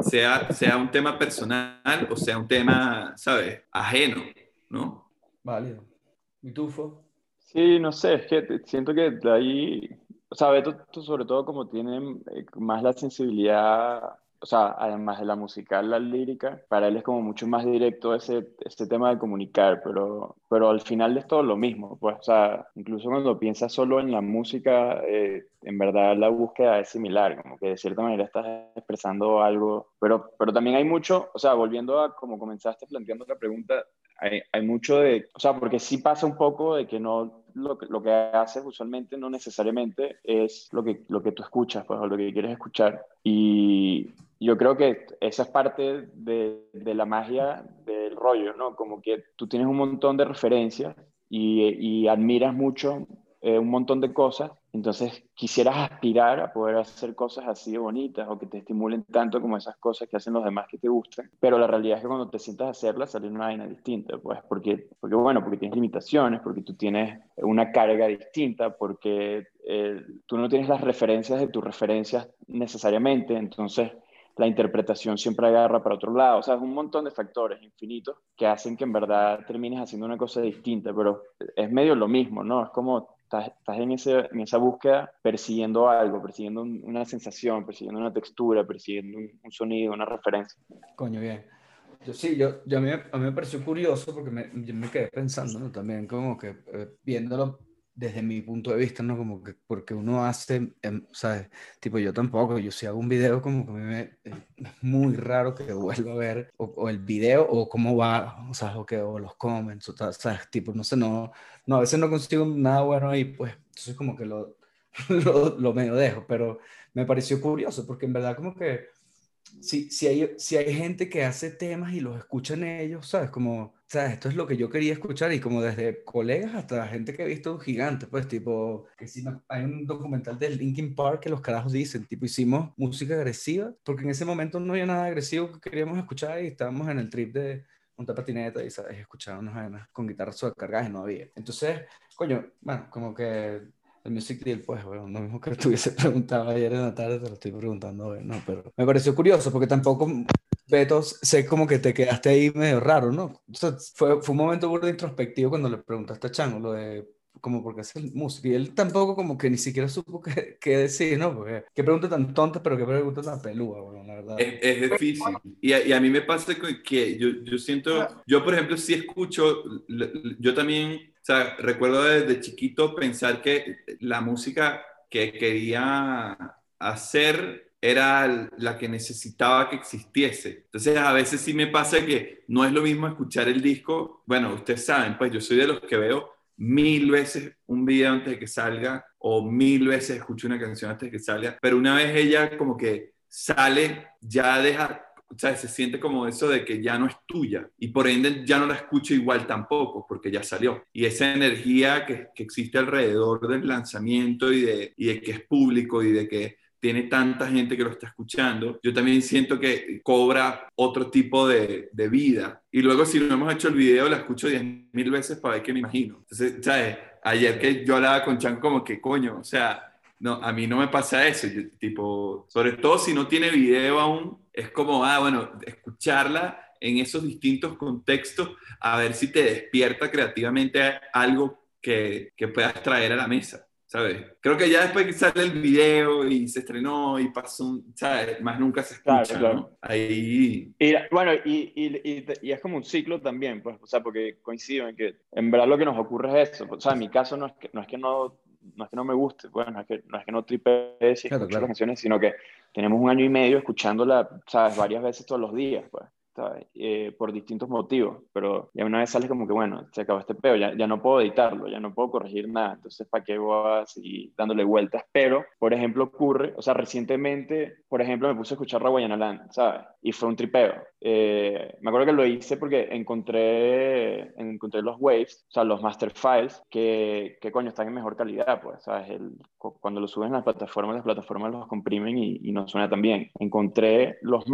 S1: sea, sea un tema personal o sea un tema, ¿sabes? Ajeno, ¿no?
S2: Válido. ¿Y tú, Fo?
S4: Sí, no sé, es que siento que de ahí, o sea, Beto tú sobre todo como tiene eh, más la sensibilidad o sea, además de la musical, la lírica, para él es como mucho más directo ese, este tema de comunicar, pero, pero al final es todo lo mismo, pues, o sea, incluso cuando piensas solo en la música, eh, en verdad la búsqueda es similar, como que de cierta manera estás expresando algo, pero, pero también hay mucho, o sea, volviendo a como comenzaste planteando la pregunta, hay, hay mucho de, o sea, porque sí pasa un poco de que no lo que, lo que haces usualmente no necesariamente es lo que, lo que tú escuchas, pues, o lo que quieres escuchar. Y yo creo que esa es parte de, de la magia del rollo, ¿no? Como que tú tienes un montón de referencias y, y admiras mucho eh, un montón de cosas, entonces quisieras aspirar a poder hacer cosas así de bonitas o que te estimulen tanto como esas cosas que hacen los demás que te gustan, pero la realidad es que cuando te sientas a hacerlas sale una vaina distinta, pues porque, porque bueno, porque tienes limitaciones, porque tú tienes una carga distinta, porque eh, tú no tienes las referencias de tus referencias necesariamente, entonces la interpretación siempre agarra para otro lado. O sea, es un montón de factores infinitos que hacen que en verdad termines haciendo una cosa distinta, pero es medio lo mismo, ¿no? Es como estás, estás en, ese, en esa búsqueda persiguiendo algo, persiguiendo una sensación, persiguiendo una textura, persiguiendo un, sonido, una referencia.
S2: Coño, bien. Yo sí, yo, yo a, mí, a mí me pareció curioso porque me, yo me quedé pensando ¿no? también como que eh, viéndolo desde mi punto de vista, ¿no? Como que porque uno hace, em, ¿sabes? Tipo, yo tampoco, yo si hago un video como que me, eh, es muy raro que vuelva a ver o, el video o cómo va, o sea, o, que, o los comments, o ¿sabes? Tipo, no sé, no, no, a veces no consigo nada bueno ahí, pues, entonces como que lo, lo, lo medio dejo, pero me pareció curioso porque en verdad como que si, si, hay, si hay gente que hace temas y los escuchan ellos, ¿sabes? Como, ¿sabes? Esto es lo que yo quería escuchar y como desde colegas hasta gente que ha visto gigantes, pues tipo, que si hay un documental de Linkin Park que los carajos dicen, tipo, hicimos música agresiva, porque en ese momento no había nada agresivo que queríamos escuchar y estábamos en el trip de montar patineta y, ¿sabes? Escuchábamos con guitarras sobrecargadas y no había. Entonces, coño, bueno, como que el Music Deal, pues, bueno, lo mismo que estuviese preguntado ayer en la tarde, te lo estoy preguntando ¿no? Pero me pareció curioso porque tampoco, Beto, sé como que te quedaste ahí medio raro, ¿no? O sea, fue, fue un momento muy introspectivo cuando le preguntaste a Chango lo de como porque hace música y él tampoco como que ni siquiera supo qué, qué decir, ¿no? Porque qué pregunta tan tonta, pero qué pregunta tan pelúa, bueno, la verdad.
S1: Es, es difícil. Y a, y a, mí me pasa que yo, yo siento, yo por ejemplo sí escucho, yo también o sea, recuerdo desde chiquito pensar que la música que quería hacer era la que necesitaba que existiese. Entonces, a veces sí me pasa que no es lo mismo escuchar el disco. Bueno, ustedes saben, pues yo soy de los que veo mil veces un video antes de que salga o mil veces escucho una canción antes de que salga, pero una vez ella como que sale, ya deja o sea, se siente como eso de que ya no es tuya y por ende ya no la escucho igual tampoco porque ya salió. Y esa energía que, que existe alrededor del lanzamiento y de, y de que es público y de que tiene tanta gente que lo está escuchando, yo también siento que cobra otro tipo de, vida. Y luego si no hemos hecho el video, la escucho diez mil veces para ver qué me imagino. ¿sabes? Ayer que yo hablaba con Chan como que, coño, o sea, no, a mí no me pasa eso, tipo, sobre todo si no tiene video aún, es como, ah, bueno, escucharla en esos distintos contextos, a ver si te despierta creativamente algo que, que puedas traer a la mesa, ¿sabes? Creo que ya después que sale el video y se estrenó y pasó, ¿sabes? Más nunca se escucha, ¿no? Ahí...
S4: Y, bueno, y, y, y, es como un ciclo también, pues, o sea, porque coincido en que en verdad lo que nos ocurre es eso, o sea, en mi caso no es que no, es que no no es que no me guste, pues, no es que no, es que no tripee si claro, claro. canciones, sino que tenemos un año y medio escuchándola, ¿sabes? Varias veces todos los días, pues. Eh, por distintos motivos, pero ya una vez sale como que, bueno, se acabó este peo, ya, ya no puedo editarlo, ya no puedo corregir nada, entonces, ¿para qué voy a seguir dándole vueltas? Pero, por ejemplo, ocurre, o sea, recientemente, por ejemplo, me puse a escuchar Raguayana Land, ¿sabes? Y fue un tripeo. Eh, me acuerdo que lo hice porque encontré, encontré los waves, o sea, los master files, que, que coño, están en mejor calidad, pues, ¿sabes? El, cuando lo suben a las plataformas, las plataformas los comprimen y, y no suena tan bien. Encontré los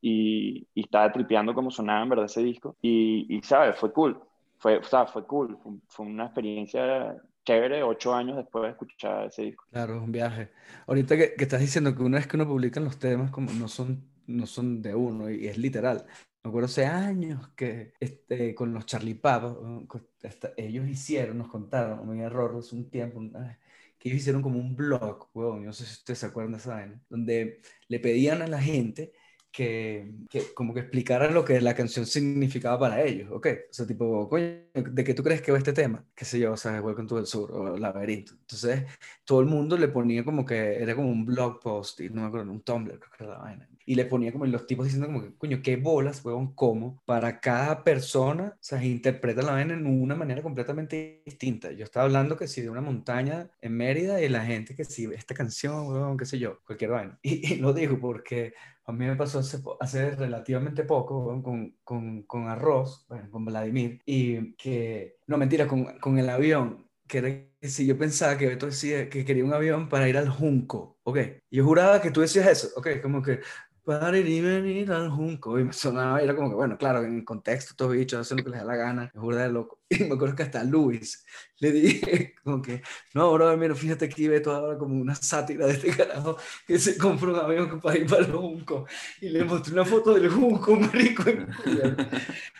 S4: y, y, estaba tripeando como sonaba en verdad ese disco y, y ¿sabes? Fue cool, fue, o sea, fue cool, fue, fue, una experiencia chévere ocho años después de escuchar ese disco.
S2: Claro, un viaje. Ahorita que, que, estás diciendo que una vez que uno publica los temas como no son, no son de uno y es literal. me acuerdo hace años que este, con los Charlie Papa, ellos hicieron, nos contaron, un error hace un tiempo, que ellos hicieron como un blog, weón, no sé si ustedes se acuerdan de esa vaina, donde le pedían a la gente que, que, como que explicara lo que la canción significaba para ellos, ¿ok? O sea, tipo, coño, ¿de qué tú crees que va este tema? Qué sé yo, o sea, Welcome to the Sur o Laberinto. Entonces, todo el mundo le ponía como que era como un blog post, y no me acuerdo, un Tumblr, creo que era la vaina y le ponía como los tipos diciendo como que, coño, qué bolas, weón, cómo para cada persona, o sea, interpreta la vaina en una manera completamente distinta. Yo estaba hablando que si de una montaña en Mérida y la gente que si esta canción, weón, qué sé yo, cualquier vaina. Y, lo digo porque a mí me pasó hace, hace relativamente poco con, con, con, Arroz, bueno, con Vladimir, y que, no mentira, con, con el avión, que era que si yo pensaba que Beto decía que quería un avión para ir al Junco, ok, yo juraba que tú decías eso, ok, como que y venir al junco. Y me sonaba, era como que, bueno, claro, en contexto, todos bichos hacen lo que les da la gana, es burda de loco. Y me acuerdo que hasta Luis le dije, como que, no, bro, mira, fíjate aquí, ve todo ahora como una sátira de este carajo que se compró un avión para ir para el junco. Y le mostré una foto del junco, un rico.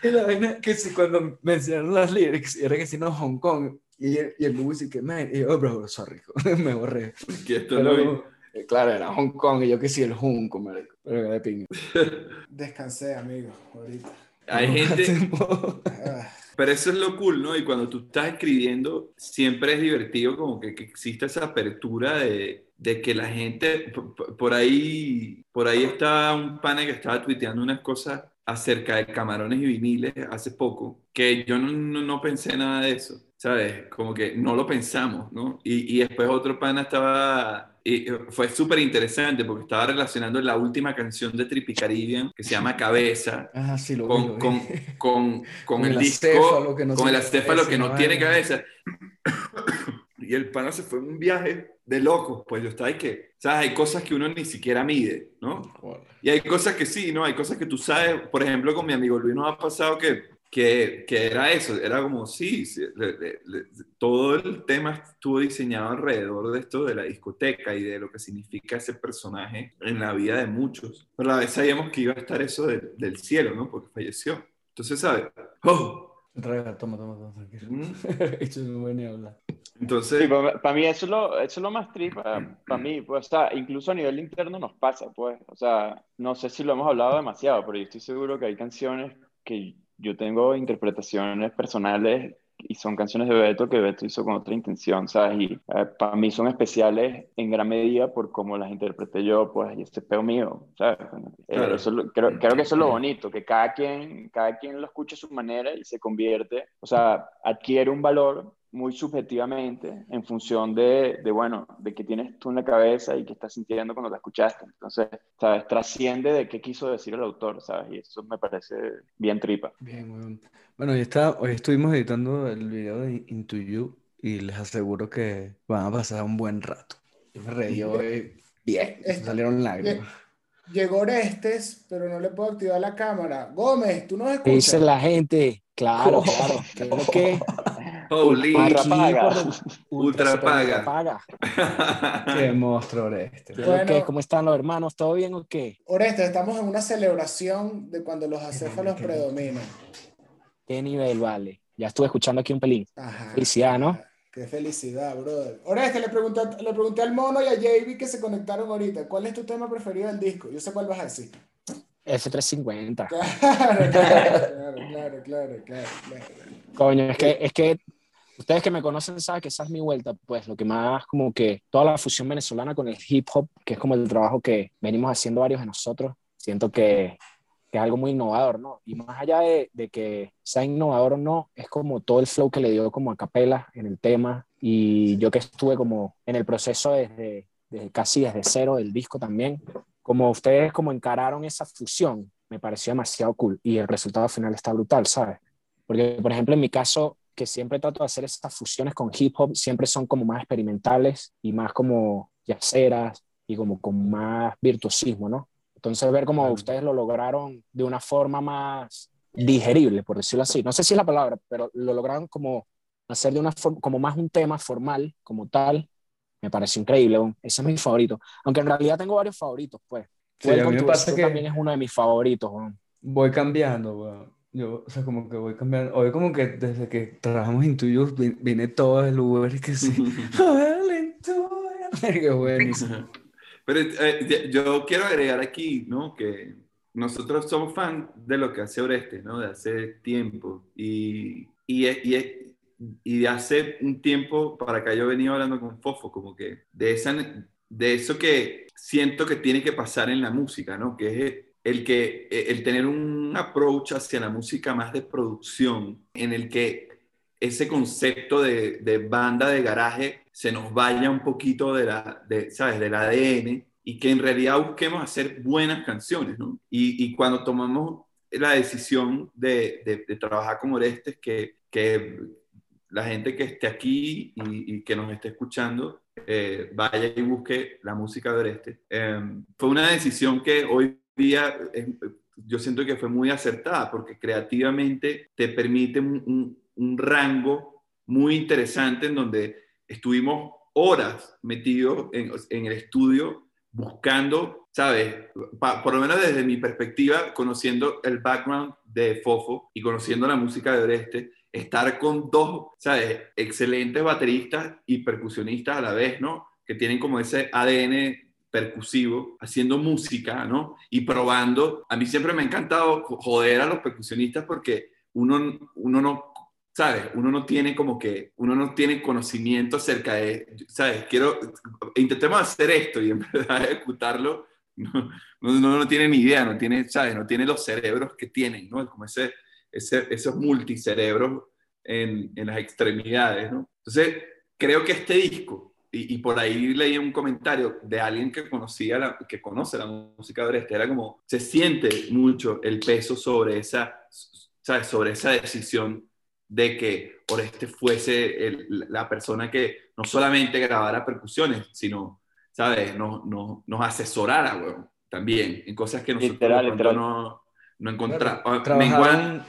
S2: y la vaina que si cuando me enseñaron las lyrics, era que si no, Hong Kong. Y, y el Luis y que, man, y yo, oh, bro, sorry, me borré.
S1: Que esto no
S2: eh, claro, era Hong Kong y yo que sí, el Junco, marico. Pero de pingo.
S3: Descansé, amigo, ahorita.
S1: Hay gente... Pero eso es lo cool, ¿no? Y cuando tú estás escribiendo, siempre es divertido como que, que exista esa apertura de, de, que la gente, por, ahí, por ahí está un pana que estaba tuiteando unas cosas acerca de camarones y viniles hace poco, que yo no, no, no pensé nada de eso, ¿sabes? Como que no lo pensamos, ¿no? Y, y después otro pana estaba y fue súper interesante porque estaba relacionando la última canción de Trippy Caribbean que se llama Cabeza
S2: ah, sí, lo
S1: con, con, con, con, el, disco, que no con el acéfalo que no tiene cabeza. y el pana se fue en un viaje de locos, pues yo estaba ahí que, ¿sabes? Hay cosas que uno ni siquiera mide, ¿no? Y hay cosas que sí, ¿no? Hay cosas que tú sabes, por ejemplo, con mi amigo Luis nos ha pasado que que, que, era eso, era como, sí, todo el tema estuvo diseñado alrededor de esto de la discoteca y de lo que significa ese personaje en la vida de muchos. Pero a la vez sabíamos que iba a estar eso del cielo, ¿no? Porque falleció. Entonces, ¿sabes? ¡Oh!
S2: Toma, toma, toma, tranquilo.
S1: ¿Mm?
S2: Esto es muy hablar.
S1: Entonces...
S4: para, mí eso es lo, eso es lo más tripa, para mí, pues, o sea, incluso a nivel interno nos pasa, pues, o sea, no sé si lo hemos hablado demasiado, pero yo estoy seguro que hay canciones que yo tengo interpretaciones personales y son canciones de Beto que Beto hizo con otra intención, ¿sabes? Y eh, para mí son especiales en gran medida por cómo las interpreté yo, pues, y este peo mío, ¿sabes? Eh, eso creo, creo, que eso es lo bonito, que cada quien, cada quien lo escucha a su manera y se convierte, o sea, adquiere un valor muy subjetivamente en función de, de, bueno, de qué tienes tú en la cabeza y qué estás sintiendo cuando la escuchaste. Entonces, ¿sabes? Trasciende de qué quiso decir el autor, ¿sabes? Y eso me parece bien tripa.
S2: Bien, bueno. Bueno, hoy, está, hoy estuvimos editando el video de Into You y les aseguro que van a pasar un buen rato. Yo me reí hoy bien, salieron lágrimas.
S3: Llegó Orestes, pero no le puedo activar la cámara. Gómez, tú no escuchas.
S7: Dice la gente, claro, claro. Creo que
S1: Holy.
S4: Ultra paga.
S1: Ultra paga.
S2: Qué monstruo Orestes.
S7: Bueno, ¿Cómo están los hermanos? ¿Todo bien o qué?
S3: Orestes, estamos en una celebración de cuando los acéfalos predominan.
S7: ¿Qué nivel vale? Ya estuve escuchando aquí un pelín.
S3: Ajá.
S7: Felicidad, ¿no?
S3: Qué felicidad, brother. Orestes, le pregunté, le pregunté al mono y a JB que se conectaron ahorita. ¿Cuál es tu tema preferido del disco? Yo sé cuál vas a decir.
S7: F350.
S3: Claro, claro, claro, claro, claro,
S7: Coño, es que, es que ustedes que me conocen saben que esa es mi vuelta, pues lo que más como que toda la fusión venezolana con el hip hop, que es como el trabajo que venimos haciendo varios de nosotros, siento que, que es algo muy innovador, ¿no? Y más allá de, de, que sea innovador o no, es como todo el flow que le dio como a capela en el tema y yo que estuve como en el proceso desde, desde casi desde cero del disco también, como ustedes como encararon esa fusión, me pareció demasiado cool y el resultado final está brutal, ¿sabes? Porque, por ejemplo, en mi caso, que siempre trato de hacer estas fusiones con hip hop, siempre son como más experimentales y más como yaceras y como con más virtuosismo, ¿no? Entonces, ver cómo ustedes lo lograron de una forma más digerible, por decirlo así. No sé si es la palabra, pero lo lograron como hacer de una forma, como más un tema formal, como tal. Me pareció increíble, ese es mi favorito. Aunque en realidad tengo varios favoritos, pues.
S2: Sí, a mí me pasa que...
S7: también es uno de mis favoritos,
S2: voy cambiando, weón. Yo, o sea, como que voy cambiando. Hoy como que desde que trabajamos en Tuyo vi- vine todo el Uber que sí. Qué buenísimo.
S1: Pero eh, yo quiero agregar aquí, ¿no? Que nosotros somos fan de lo que hace Oreste, ¿no? De hace tiempo. Y, y, y, y de hace un tiempo para acá yo he venido hablando con Fofo, como que de, esa, de eso que siento que tiene que pasar en la música, ¿no? Que es el, que, el tener un approach hacia la música más de producción, en el que ese concepto de, de banda de garaje se nos vaya un poquito de la, de, ¿sabes? del ADN y que en realidad busquemos hacer buenas canciones, ¿no? Y, y cuando tomamos la decisión de, de, trabajar con Orestes, que, que, la gente que esté aquí y, que nos esté escuchando eh, vaya y busque la música de Orestes. Eh, fue una decisión que hoy día eh, yo siento que fue muy acertada porque creativamente te permite un, un, rango muy interesante en donde estuvimos horas metidos en, en el estudio buscando, ¿sabes? Por lo menos desde mi perspectiva, conociendo el background de Fofo y conociendo la música de Oreste, estar con dos, ¿sabes? Excelentes bateristas y percusionistas a la vez, ¿no? Que tienen como ese ADN percusivo, haciendo música, ¿no? Y probando. A mí siempre me ha encantado joder a los percusionistas porque uno, uno no, ¿sabes? Uno no tiene como que, uno no tiene conocimiento acerca de, ¿sabes? Quiero, intentemos hacer esto y en verdad ejecutarlo, no, no, no tiene ni idea, no tiene, ¿sabes? No tiene los cerebros que tienen, ¿no? Como ese, ese, esos multicerebros en, en las extremidades, ¿no? Entonces, creo que este disco, y, y, por ahí leí un comentario de alguien que conocía, la, que conoce la música de Oreste, era como, se siente mucho el peso sobre esa, ¿sabes? Sobre esa decisión de que Oreste fuese el, la persona que no solamente grabara percusiones, sino, ¿sabes? Nos, nos, nos asesorara, weón, también, en cosas que nosotros
S4: literal, literal.
S1: no, no encontramos.
S2: Claro, trabajaron,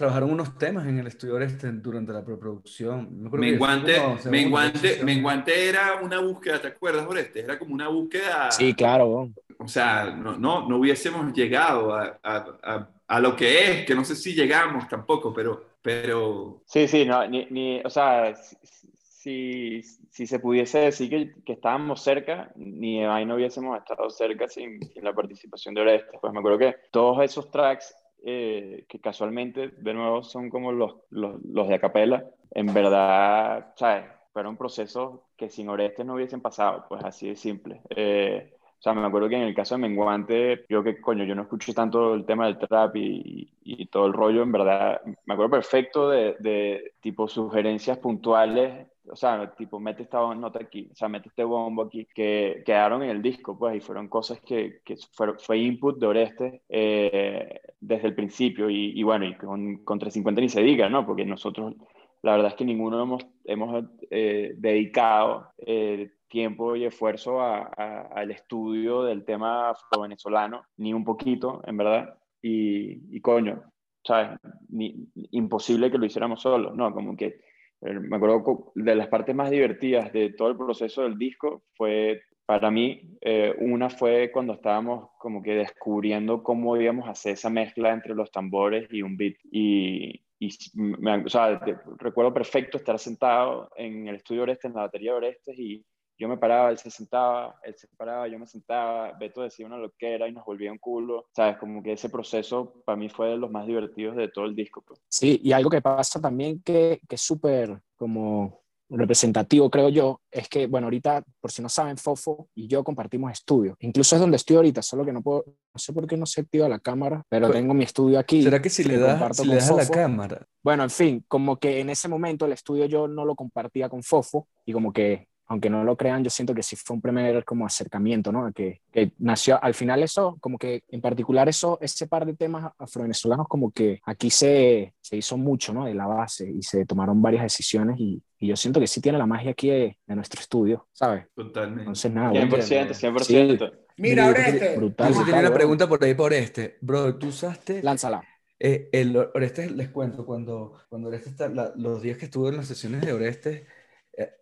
S2: trabajaron unos temas en el estudio Oreste durante la preproducción.
S1: Menguante, Menguante, Menguante era una búsqueda, ¿te acuerdas, Oreste? Era como una búsqueda...
S7: Sí, claro.
S1: O sea, no, no, no hubiésemos llegado a, a, a, a lo que es, que no sé si llegamos tampoco, pero pero...
S4: Sí, sí, no, ni, ni, o sea, si, si se pudiese decir que, que, estábamos cerca, ni ahí no hubiésemos estado cerca sin, sin, la participación de Oreste. Pues me acuerdo que todos esos tracks, eh, que casualmente, de nuevo, son como los, los, los de Acapella, en verdad, ¿sabes? Fueron procesos que sin Oreste no hubiesen pasado, pues así de simple. Eh, o sea, me acuerdo que en el caso de Menguante, yo que, coño, yo no escucho tanto el tema del trap y, y, todo el rollo, en verdad, me acuerdo perfecto de, de, tipo sugerencias puntuales, o sea, tipo, mete esta nota aquí, o sea, mete este bombo aquí, que quedaron en el disco, pues, y fueron cosas que, que fue, fue input de Oreste eh, desde el principio, y, y bueno, y con, con 350 ni se diga, ¿no? Porque nosotros, la verdad es que ninguno hemos, hemos eh, dedicado... Eh, tiempo y esfuerzo a, a, al estudio del tema afro-venezolano, ni un poquito, en verdad. Y, y coño, ¿sabes? Ni, imposible que lo hiciéramos solos, ¿no? Como que eh, me acuerdo de las partes más divertidas de todo el proceso del disco fue, para mí, eh, una fue cuando estábamos como que descubriendo cómo íbamos a hacer esa mezcla entre los tambores y un beat. Y, y me, o sea, recuerdo perfecto estar sentado en el estudio Orestes, en la batería de Orestes, y yo me paraba, él se sentaba, él se paraba, yo me sentaba, Beto decía una loquera y nos volvía un culo, ¿sabes? Como que ese proceso para mí fue de los más divertidos de todo el disco. Pues.
S7: Sí, y algo que pasa también que, que es súper como representativo, creo yo, es que, bueno, ahorita, por si no saben, Fofo y yo compartimos estudio. Incluso es donde estoy ahorita, solo que no puedo, no sé por qué no se activa la cámara, pero pues, tengo mi estudio aquí.
S2: ¿Será que si le das si le das a la cámara?
S7: Bueno, en fin, como que en ese momento el estudio yo no lo compartía con Fofo y como que aunque no lo crean, yo siento que sí fue un primer como acercamiento, ¿no? Que, que nació, al final eso, como que en particular eso, ese par de temas afrovenezolanos, como que aquí se, se hizo mucho, ¿no? De la base y se tomaron varias decisiones y, y yo siento que sí tiene la magia aquí de, de nuestro estudio, ¿sabes?
S1: Totalmente.
S7: Entonces, nada.
S4: 100%, 100%.
S3: Sí. Mira, Oreste.
S2: Brutal. Yo tenía una pregunta por ahí por este. Bro, tú usaste...
S7: Lánzala.
S2: Eh, el Oreste, les cuento, cuando, cuando Oreste está, la, los días que estuve en las sesiones de Oreste,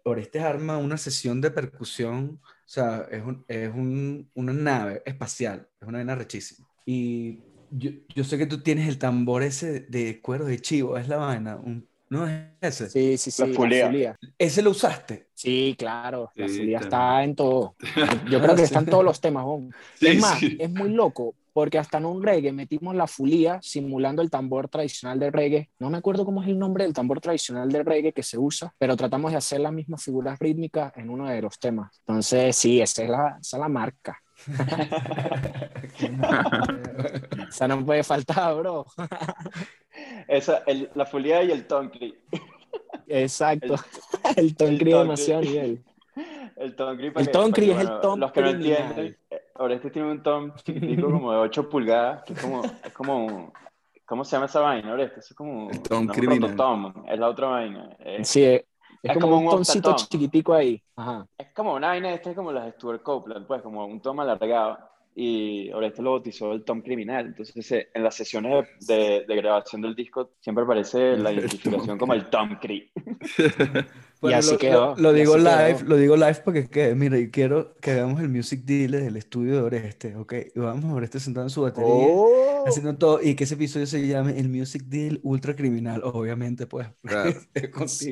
S2: Orestes arma una sesión de percusión, o sea, es, un, es un, una nave espacial, es una vaina rechísima. Y yo, yo sé que tú tienes el tambor ese de cuero de chivo, es la vaina, un- ¿no es ese?
S7: Sí, sí, sí.
S4: La fulía.
S2: ¿Ese lo usaste?
S7: Sí, claro. La
S1: Sí,
S7: fulía
S1: también.
S7: está en todo. Yo creo que está en todos los temas.
S1: Sí,
S7: es más,
S1: sí.
S7: es muy loco porque hasta en un reggae metimos la fulía simulando el tambor tradicional del reggae. No me acuerdo cómo es el nombre del tambor tradicional del reggae que se usa, pero tratamos de hacer las mismas figuras rítmicas en uno de los temas. Entonces, sí, esa es la, esa es la marca. Esa no puede faltar, bro.
S4: Esa, el- la fulía y el tonkri.
S7: Exacto. El tonkri
S4: el
S7: demasiado nivel.
S4: El tonkri.
S7: El tonkri es el tom
S4: Los que no entienden, eh, Oreste tiene un tom chiquitico como de 8 pulgadas, que es como, es como, ¿cómo se llama esa vaina, Oreste? Eso es como,
S1: El tom
S4: no es un
S1: criminal.
S4: rototom, es la otra vaina. Es,
S7: Sí, es,
S4: Es
S7: como,
S4: como
S7: un
S4: un
S7: toncito chiquitico ahí. Ajá.
S4: es como una vaina, esta es como las de Stuart Copeland, pues, como un tom alargado. Y Oreste lo bautizó el tom criminal. Entonces, eh, en las sesiones de, de- grabación del disco, siempre aparece la identificación como el tom cri.
S7: Y así
S2: lo,
S7: quedó,
S2: Lo, lo digo live,
S7: quedó.
S2: lo digo live porque que, mira, y quiero que hagamos el music deal desde el estudio de Oreste, ¿ok? Y vamos a Oreste sentado en su batería,
S7: Oh.
S2: haciendo todo, y que ese episodio se llame el music deal ultra criminal, obviamente, pues.
S1: Claro.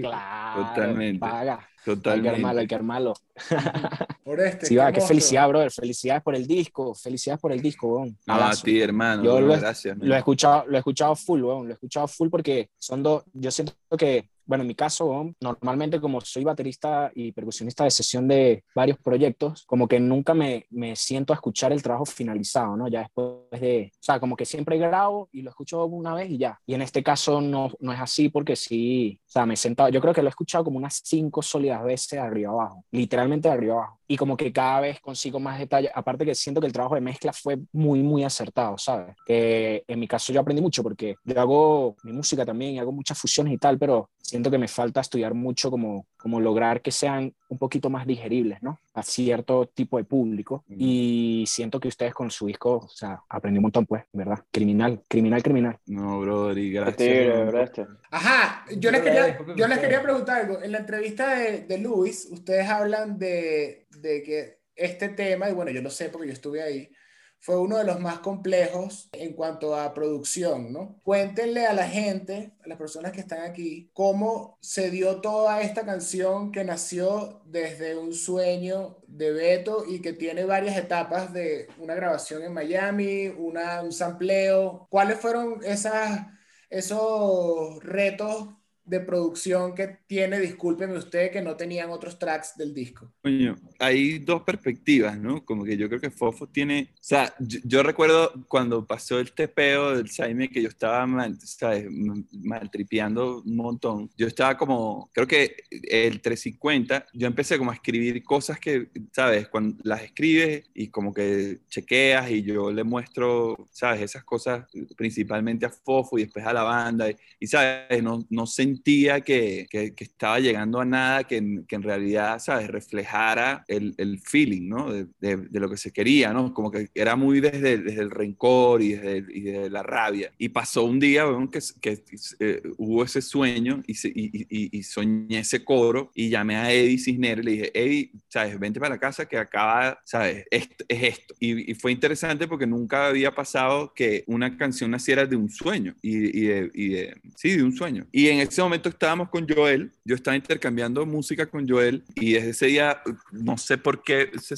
S7: Claro,
S1: Totalmente.
S7: paga. Hay que armarlo, hay
S1: Totalmente.
S7: que armarlo.
S3: Oreste,
S7: Sí, va, qué felicidad, brother. Felicidades por el disco. Felicidades por el disco, weón.
S1: No, a ti, hermano.
S7: Yo
S1: bueno,
S7: lo
S1: gracias.
S7: Lo he escuchado, lo he escuchado full, weón. Lo he escuchado full porque son dos. Yo siento que, bueno, en mi caso, normalmente como soy baterista y percusionista de sesión de varios proyectos, como que nunca me, me siento a escuchar el trabajo finalizado, ¿no? Ya después de, o sea, como que siempre grabo y lo escucho una vez y ya. Y en este caso no, no es así porque sí, o sea, me he sentado, yo creo que lo he escuchado como unas cinco sólidas veces de arriba abajo, literalmente de arriba abajo. Y como que cada vez consigo más detalles, aparte que siento que el trabajo de mezcla fue muy, muy acertado, ¿sabes? Que en mi caso yo aprendí mucho porque yo hago mi música también y hago muchas fusiones y tal, pero siento que me falta estudiar mucho como, como lograr que sean un poquito más digeribles, ¿no? A cierto tipo de público. Y siento que ustedes con su disco, o sea, aprendí un montón, pues, ¿verdad? Criminal, criminal, criminal.
S1: No,
S4: Qué
S1: gracias.
S4: tigre. Oreste.
S3: Ajá, yo les quería, yo les quería preguntar algo. En la entrevista de, de Luis, ustedes hablan de, de que este tema, y bueno, yo lo sé porque yo estuve ahí, fue uno de los más complejos en cuanto a producción, ¿no? Cuéntenle a la gente, a las personas que están aquí, cómo se dio toda esta canción que nació desde un sueño de Beto y que tiene varias etapas de una grabación en Miami, una, un sampleo. ¿Cuáles fueron esas esos retos de producción que tiene, discúlpeme usted, que no tenían otros tracks del disco?
S1: Coño, hay dos perspectivas, ¿no? Como que yo creo que Fofo tiene, o sea, yo, yo recuerdo cuando pasó el tepeo del Saime que yo estaba mal, ¿sabes? Maltripeando un montón. Yo estaba como, creo que el 350, yo empecé como a escribir cosas que, ¿sabes? Cuando las escribes y como que chequeas y yo le muestro, ¿sabes? Esas cosas principalmente a Fofo y después a la banda y, y, ¿sabes? No, no sentía que, que, que estaba llegando a nada que, que en realidad, ¿sabes? Reflejara el, el feeling, ¿no? De, de- de lo que se quería, ¿no? Como que era muy desde, desde el rencor y desde, y desde la rabia. Y pasó un día, weón, que, que eh, hubo ese sueño y, se- y, y- soñé ese coro y llamé a Eddie Cisneros y le dije, Eddie, ¿sabes? Vente para la casa que acaba, ¿sabes? Esto, es esto. Y, fue interesante porque nunca había pasado que una canción naciera de un sueño y, de, de- sí, de un sueño. Y en ese momento estábamos con Joel, yo estaba intercambiando música con Joel y desde ese día, no sé por qué, se,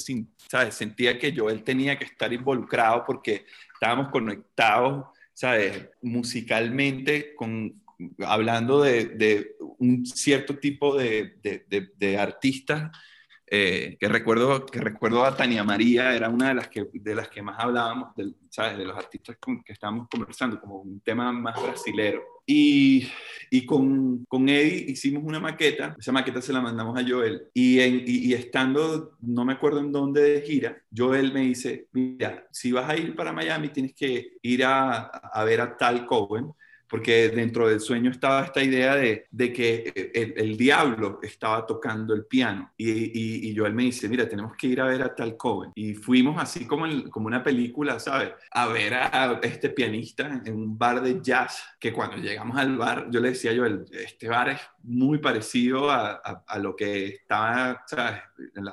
S1: ¿sabes? Sentía que Joel tenía que estar involucrado porque estábamos conectados, ¿sabes? Musicalmente con hablando de, un cierto tipo de, de- de artistas eh, que recuerdo que recuerdo a Tania María era una de las que de las que más hablábamos sabes de los artistas con que estábamos conversando como un tema más brasilero. Y, y con, con Eddie hicimos una maqueta esa maqueta se la mandamos a Joel y, en, y, y estando no me acuerdo en dónde de gira Joel me dice mira si vas a ir para Miami tienes que ir a, a ver a Tal Cohen porque dentro del sueño estaba esta idea de, de que el, el, diablo estaba tocando el piano. Y, y, y, Joel me dice, mira, tenemos que ir a ver a tal Coven. Y fuimos así como, en, como una película, ¿sabes? A ver a este pianista en un bar de jazz, que cuando llegamos al bar, yo le decía a Joel, este bar es muy parecido a, a, a lo que estaba, ¿sabes?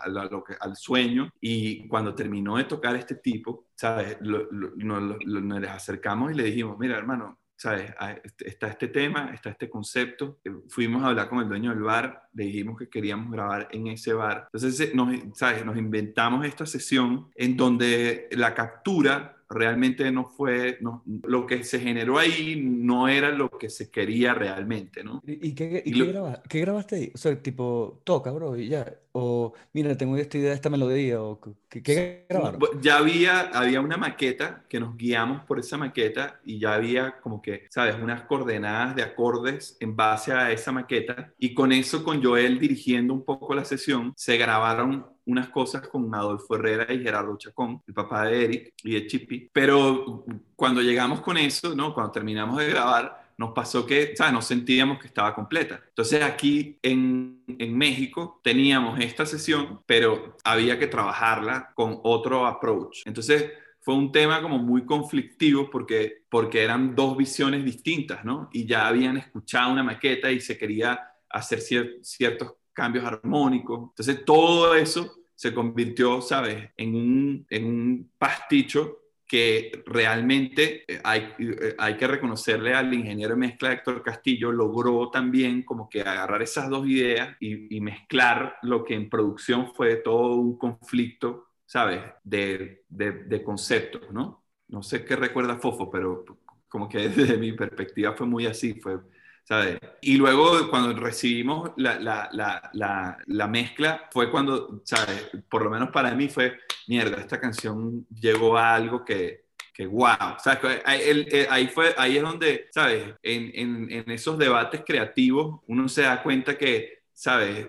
S1: A, lo que, al sueño. Y cuando terminó de tocar este tipo, ¿sabes? Lo, lo, nos, nos les acercamos y le dijimos, mira, hermano, ¿sabes? Este, está este tema, está este concepto. Eh, fuimos a hablar con el dueño del bar, le dijimos que queríamos grabar en ese bar. Entonces, nos, ¿sabes? Nos inventamos esta sesión en donde la captura realmente no fue, no, lo que se generó ahí no era lo que se quería realmente, ¿no?
S2: ¿Y, qué, y, y qué, graba, qué, grabaste ahí? O sea, tipo, toca, bro, y ya. O, mira, tengo esta idea de esta melodía, o ¿qué, qué grabaron?
S1: Ya había, había una maqueta que nos guiamos por esa maqueta y ya había como que, ¿sabes? Unas coordenadas de acordes en base a esa maqueta y con eso, con Joel dirigiendo un poco la sesión, se grabaron unas cosas con Adolfo Herrera y Gerardo Chacón, el papá de Eric y de Chippy. Pero cuando llegamos con eso, ¿no? Cuando terminamos de grabar, nos pasó que, ¿sabes? No sentíamos que estaba completa. Entonces aquí en, en, México teníamos esta sesión, pero había que trabajarla con otro approach. Entonces fue un tema como muy conflictivo porque, porque eran dos visiones distintas, ¿no? Y ya habían escuchado una maqueta y se quería hacer cier ciertos cambios armónicos. Entonces todo eso se convirtió, ¿sabes?, en un, en un pasticho que realmente eh, hay, eh, hay que reconocerle al ingeniero de mezcla Héctor Castillo, logró también como que agarrar esas dos ideas y, mezclar lo que en producción fue todo un conflicto, ¿sabes?, de, de, de conceptos, ¿no? No sé qué recuerda Fofo, pero como que desde mi perspectiva fue muy así, fue ¿sabes? Y luego cuando recibimos la, la, la, la, mezcla fue cuando, ¿sabes? Por lo menos para mí fue, mierda, esta canción llegó a algo que, que wow, ¿sabes? Ahí, ahí, fue, ahí es donde, ¿sabes? En, en, en esos debates creativos uno se da cuenta que, ¿sabes?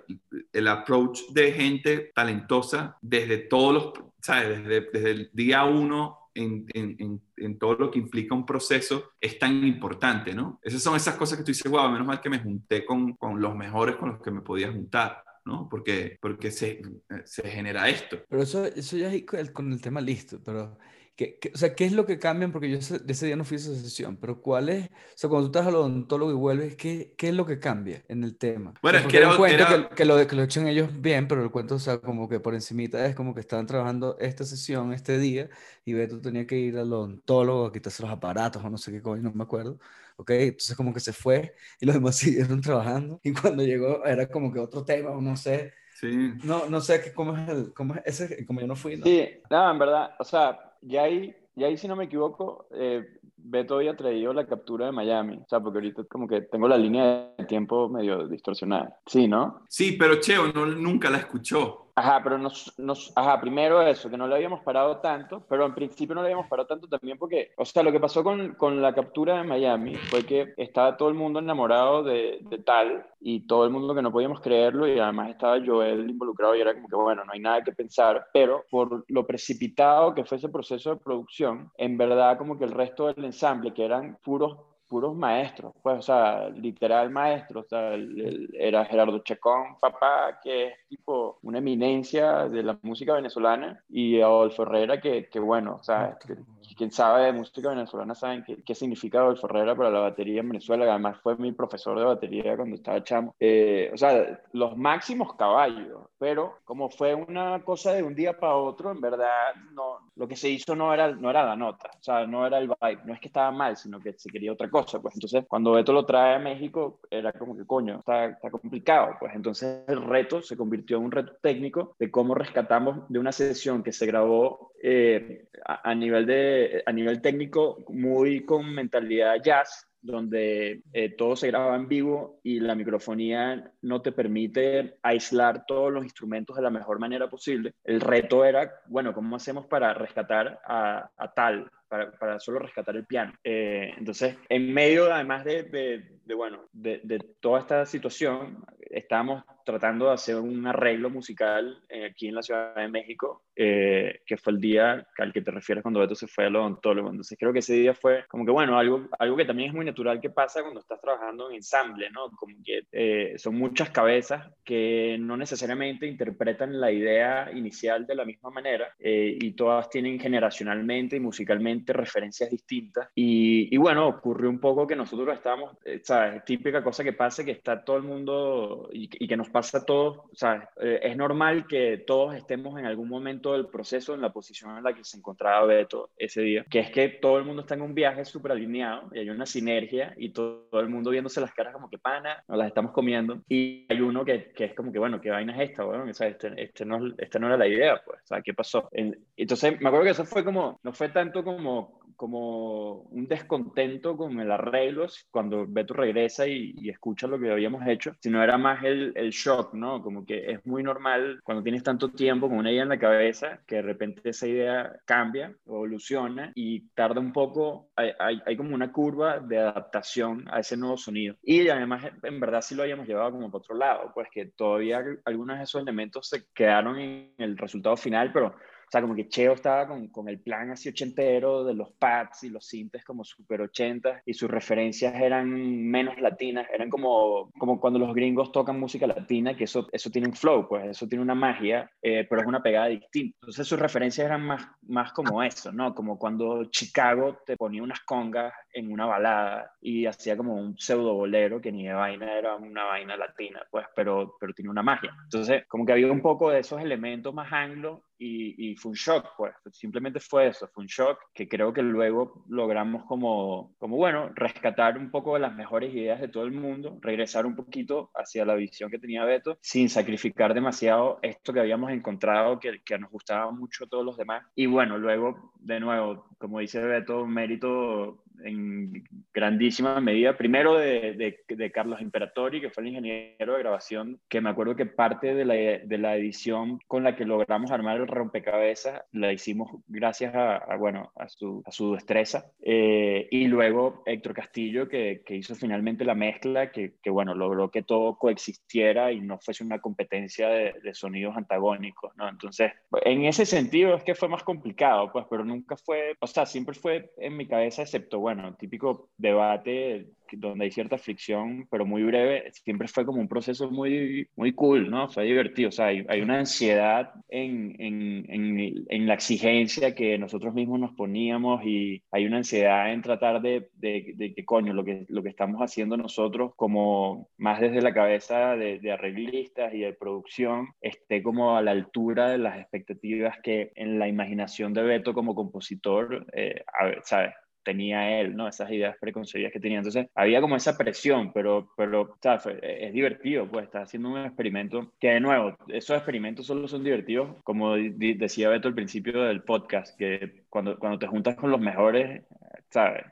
S1: El approach de gente talentosa desde todos los, ¿sabes? Desde, desde el día uno en, en, en, todo lo que implica un proceso es tan importante, ¿no? Esas son esas cosas que tú dices, wow, menos mal que me junté con, con los mejores con los que me podía juntar. ¿no? Porque, porque se, se genera esto.
S2: Pero eso, eso ya es con el tema listo, pero ¿Qué, qué, o sea, ¿qué es lo que cambian? Porque yo ese, ese, día no fui a esa sesión, pero ¿cuál es? O sea, cuando tú estás al odontólogo y vuelves, ¿qué, ¿qué, es lo que cambia en el tema?
S1: Bueno, es que era,
S2: cuento
S1: era...
S2: Que, que, lo, que lo echan ellos bien, pero el cuento, o sea, como que por encimita es como que estaban trabajando esta sesión, este día, y Beto tenía que ir al odontólogo a quitarse los aparatos o no sé qué coño, no me acuerdo. ¿ok? Entonces como que se fue y los demás siguieron trabajando y cuando llegó era como que otro tema, o no sé.
S1: Sí.
S2: No, no sé cómo es el, cómo es ese, como yo no fui. ¿no?
S4: Sí, no, en verdad, o sea, ya ahí, ya ahí si no me equivoco, eh, Beto había traído la captura de Miami. O sea, porque ahorita como que tengo la línea de tiempo medio distorsionada. Sí, ¿no?
S1: Sí, pero Cheo no, nunca la escuchó.
S4: Ajá, pero nos, nos, ajá, primero eso, que no lo habíamos parado tanto, pero en principio no lo habíamos parado tanto también porque, o sea, lo que pasó con, con la captura de Miami fue que estaba todo el mundo enamorado de, de, tal y todo el mundo que no podíamos creerlo y además estaba Joel involucrado y era como que, bueno, no hay nada que pensar, pero por lo precipitado que fue ese proceso de producción, en verdad como que el resto del ensamble, que eran puros puros maestros, pues, o sea, literal maestros, o sea, el, el, era Gerardo Chacón, papá, que es tipo una eminencia de la música venezolana, y Adolfo Herrera, que, que bueno, o sea, que, quien sabe de música venezolana saben qué, qué significa Adolfo Herrera para la batería en Venezuela, además fue mi profesor de batería cuando estaba chamo. Eh, o sea, los máximos caballos, pero como fue una cosa de un día para otro, en verdad, no, lo que se hizo no era, no era la nota, o sea, no era el vibe, no es que estaba mal, sino que se quería otra cosa, pues entonces cuando Beto lo trae a México, era como que coño, está, está complicado, pues entonces el reto se convirtió en un reto técnico de cómo rescatamos de una sesión que se grabó eh, a, a nivel de a nivel técnico muy con mentalidad jazz, donde eh, todo se graba en vivo y la microfonía no te permite aislar todos los instrumentos de la mejor manera posible. El reto era, bueno, ¿cómo hacemos para rescatar a, tal, para, para, solo rescatar el piano? Eh, entonces, en medio, además de, de, de bueno, de, de, toda esta situación, estábamos tratando de hacer un arreglo musical eh, aquí en la Ciudad de México, eh, que fue el día al que te refieres cuando Beto se fue al odontólogo. Entonces creo que ese día fue como que, bueno, algo, algo que también es muy natural que pasa cuando estás trabajando en ensamble, ¿no? Como que eh, son muchas cabezas que no necesariamente interpretan la idea inicial de la misma manera y todas tienen generacionalmente y musicalmente referencias distintas. Y, y bueno, ocurrió un poco que nosotros estábamos, ¿sabes? Típica cosa que pasa que está todo el mundo y, y que nos pasa a todos, ¿sabes? Eh, es normal que todos estemos en algún momento del proceso en la posición en la que se encontraba Beto ese día, que es que todo el mundo está en un viaje súper alineado y hay una sinergia y todo, el mundo viéndose las caras como que pana, nos las estamos comiendo y hay uno que, que es como que, bueno, ¿qué vaina es esta? Bueno, este, este, no, este no era la idea, pues, o sea, ¿qué pasó? Entonces, me acuerdo que eso fue como, no fue tanto como como un descontento con el arreglo cuando Beto regresa y, escucha lo que habíamos hecho, sino era más el, el, shock, ¿no? Como que es muy normal cuando tienes tanto tiempo con una idea en la cabeza que de repente esa idea cambia, evoluciona y tarda un poco, hay, hay, hay como una curva de adaptación a ese nuevo sonido. Y además, en verdad sí lo habíamos llevado como para otro lado, pues que todavía algunos de esos elementos se quedaron en el resultado final, pero o sea, como que Cheo estaba con, con, el plan así ochentero de los pads y los sintes como super ochentas y sus referencias eran menos latinas, eran como, como cuando los gringos tocan música latina, que eso, eso tiene un flow, pues eso tiene una magia, eh, pero es una pegada distinta. Entonces sus referencias eran más, más como eso, ¿no? Como cuando Chicago te ponía unas congas en una balada y hacía como un pseudo bolero que ni de vaina era una vaina latina, pues, pero, pero tiene una magia. Entonces, como que había un poco de esos elementos más anglo y, y, fue un shock, pues simplemente fue eso, fue un shock que creo que luego logramos como, como, bueno, rescatar un poco las mejores ideas de todo el mundo, regresar un poquito hacia la visión que tenía Beto, sin sacrificar demasiado esto que habíamos encontrado, que, que nos gustaba mucho a todos los demás. Y bueno, luego, de nuevo, como dice Beto, mérito en grandísima medida, primero de, de, Carlos Imperatori, que fue el ingeniero de grabación, que me acuerdo que parte de la, de la edición con la que logramos armar el rompecabezas la hicimos gracias a, bueno, a su, a su destreza. Eh, y luego Héctor Castillo, que, que hizo finalmente la mezcla, que, que, bueno, logró que todo coexistiera y no fuese una competencia de, de sonidos antagónicos, ¿no? Entonces, en ese sentido es que fue más complicado, pues, pero nunca fue, o sea, siempre fue en mi cabeza, excepto bueno, típico debate donde hay cierta fricción, pero muy breve, siempre fue como un proceso muy, muy cool, ¿no? Fue divertido, o sea, hay, hay una ansiedad en, en, en, en, la exigencia que nosotros mismos nos poníamos y hay una ansiedad en tratar de, de, de, que, coño, lo que, lo que estamos haciendo nosotros como más desde la cabeza de, de arreglistas y de producción, esté como a la altura de las expectativas que en la imaginación de Beto como compositor, eh, ¿sabes? Tenía él, ¿no? Esas ideas preconcebidas que tenía. Entonces, había como esa presión, pero, pero es divertido, pues, estar haciendo un experimento que, de nuevo, esos experimentos solo son divertidos, como decía Beto al principio del podcast, que cuando, cuando te juntas con los mejores, ¿sabes?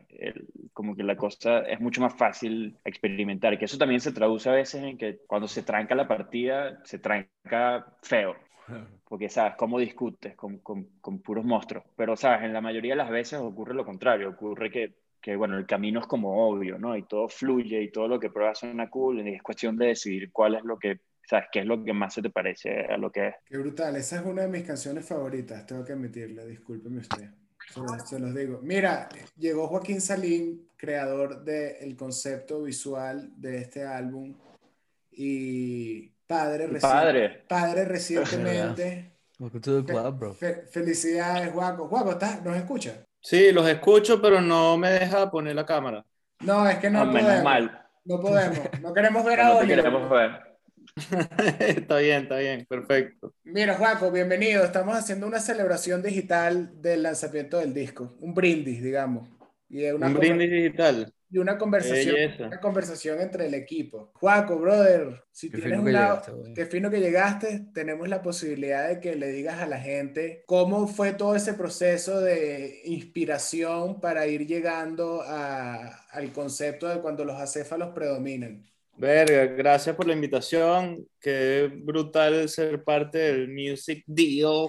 S4: como que la cosa es mucho más fácil experimentar, que eso también se traduce a veces en que cuando se tranca la partida, se tranca feo porque, ¿sabes? ¿Cómo discutes con, con, puros monstruos? Pero, ¿sabes? En la mayoría de las veces ocurre lo contrario, ocurre que, que, bueno, el camino es como obvio, ¿no? Y todo fluye y todo lo que pruebas suena cool y es cuestión de decidir cuál es lo que, ¿sabes? ¿Qué es lo que más se te parece a lo que es?
S3: Qué brutal, esa es una de mis canciones favoritas, tengo que admitirle, discúlpeme usted. Se los, digo. Mira, llegó Joaquín Salín, creador del concepto visual de este álbum, y Padre,
S4: padre.
S3: padre recientemente. felicidades, Juaco. Juaco, ¿estás? ¿nos escucha?
S8: Sí, los escucho, pero no me deja poner la cámara.
S3: No, es que no,
S4: ah, podemos. Mal.
S3: No podemos. No queremos ver a Oliver.
S4: queremos ver.
S8: está bien, está bien, perfecto.
S3: Mira, Juaco, bienvenido. Estamos haciendo una celebración digital del lanzamiento del disco. Un brindis, digamos.
S8: Y un brindis digital
S3: y una conversación, una conversación entre el equipo. Juaco, brother, si qué tienes un lado, qué fino que llegaste, tenemos la posibilidad de que le digas a la gente cómo fue todo ese proceso de inspiración para ir llegando a, al concepto de cuando los acéfalos predominan.
S8: Verga, gracias por la invitación. Qué brutal ser parte del Music Deal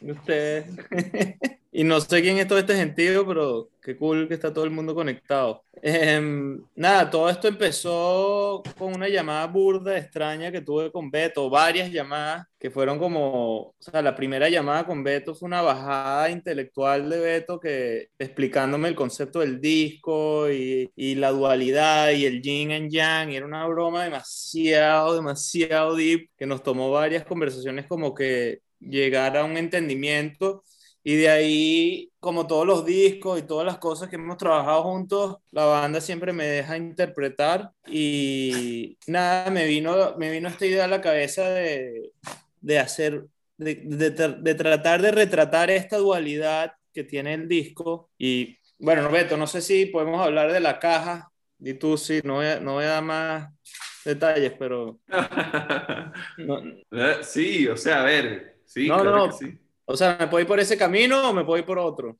S8: de ustedes. Y no sé quién es todo este gentío, pero qué cool que está todo el mundo conectado. Em, nada, todo esto empezó con una llamada burda, extraña que tuve con Beto, varias llamadas que fueron como, o sea, la primera llamada con Beto fue una bajada intelectual de Beto que explicándome el concepto del disco y, y la dualidad y el yin and yang, y era una broma demasiado, demasiado deep que nos tomó varias conversaciones como que llegar a un entendimiento y de ahí, como todos los discos y todas las cosas que hemos trabajado juntos, la banda siempre me deja interpretar y nada, me vino, me vino esta idea a la cabeza de, de hacer, de, de, de tratar de retratar esta dualidad que tiene el disco. Y bueno, Roberto, no sé si podemos hablar de la caja, y tú sí, no voy a, no voy a dar más detalles, pero...
S1: No. Sí, o sea, a ver, sí,
S8: no,
S1: claro
S8: no,
S1: que sí.
S8: O sea, ¿me puedo ir por ese camino o me puedo ir por otro?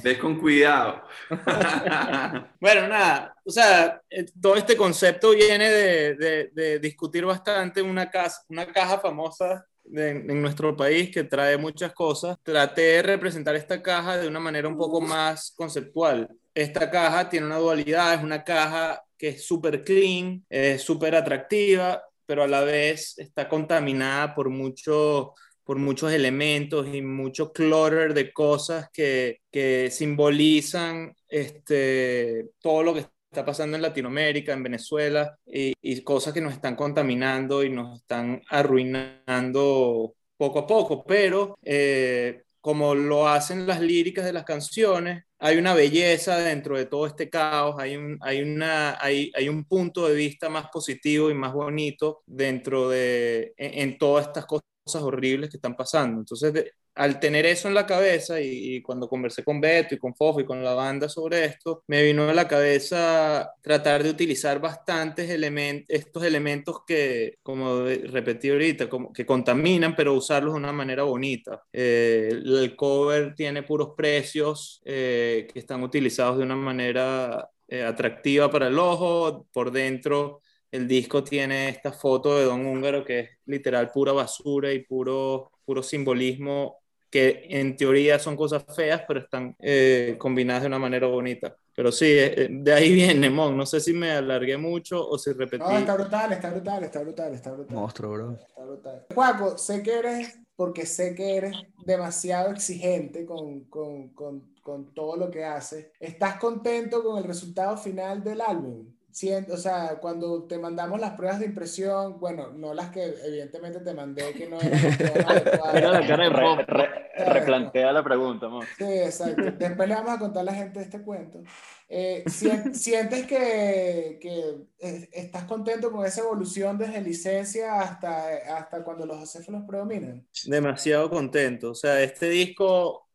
S1: Ves con cuidado.
S8: bueno, nada, o sea, eh, todo este concepto viene de, de, de discutir bastante una, casa, una caja famosa de, en nuestro país que trae muchas cosas. Traté de representar esta caja de una manera un poco más conceptual. Esta caja tiene una dualidad, es una caja que es súper clean, es súper atractiva, pero a la vez está contaminada por mucho por muchos elementos y mucho clutter de cosas que, que simbolizan este, todo lo que está pasando en Latinoamérica, en Venezuela, y, y, cosas que nos están contaminando y nos están arruinando poco a poco, pero eh, como lo hacen las líricas de las canciones, hay una belleza dentro de todo este caos, hay un, hay, una, hay, hay un punto de vista más positivo y más bonito dentro de, en, en todas estas cosas cosas horribles que están pasando. Entonces, de, al tener eso en la cabeza y, y, cuando conversé con Beto y con Fofo y con la banda sobre esto, me vino a la cabeza tratar de utilizar bastantes elementos, estos elementos que, como repetí ahorita, como que contaminan, pero usarlos de una manera bonita. Eh, el, cover tiene puros precios eh, que están utilizados de una manera eh, atractiva para el ojo, por dentro el disco tiene esta foto de Don Húngaro que es literal pura basura y puro, puro simbolismo que en teoría son cosas feas, pero están eh, combinadas de una manera bonita. Pero sí, eh, de ahí viene, Mon. No sé si me alargué mucho o si repetí.
S3: No, está brutal, está brutal, está brutal, está brutal.
S2: Monstruo, bro.
S3: Está brutal. Juaco, sé que eres, porque sé que eres demasiado exigente con, con, con, con todo lo que haces. ¿Estás contento con el resultado final del álbum? Siento, o sea, cuando te mandamos las pruebas de impresión, bueno, no las que evidentemente te mandé, que no
S4: eran la cara de re, re, replantea la pregunta, amor.
S3: Sí, exacto. Después le vamos a contar a la gente este cuento. Eh, ¿Sientes que, que, estás contento con esa evolución desde licencia hasta, hasta cuando los acéfalos predominan?
S8: Demasiado contento. O sea, este disco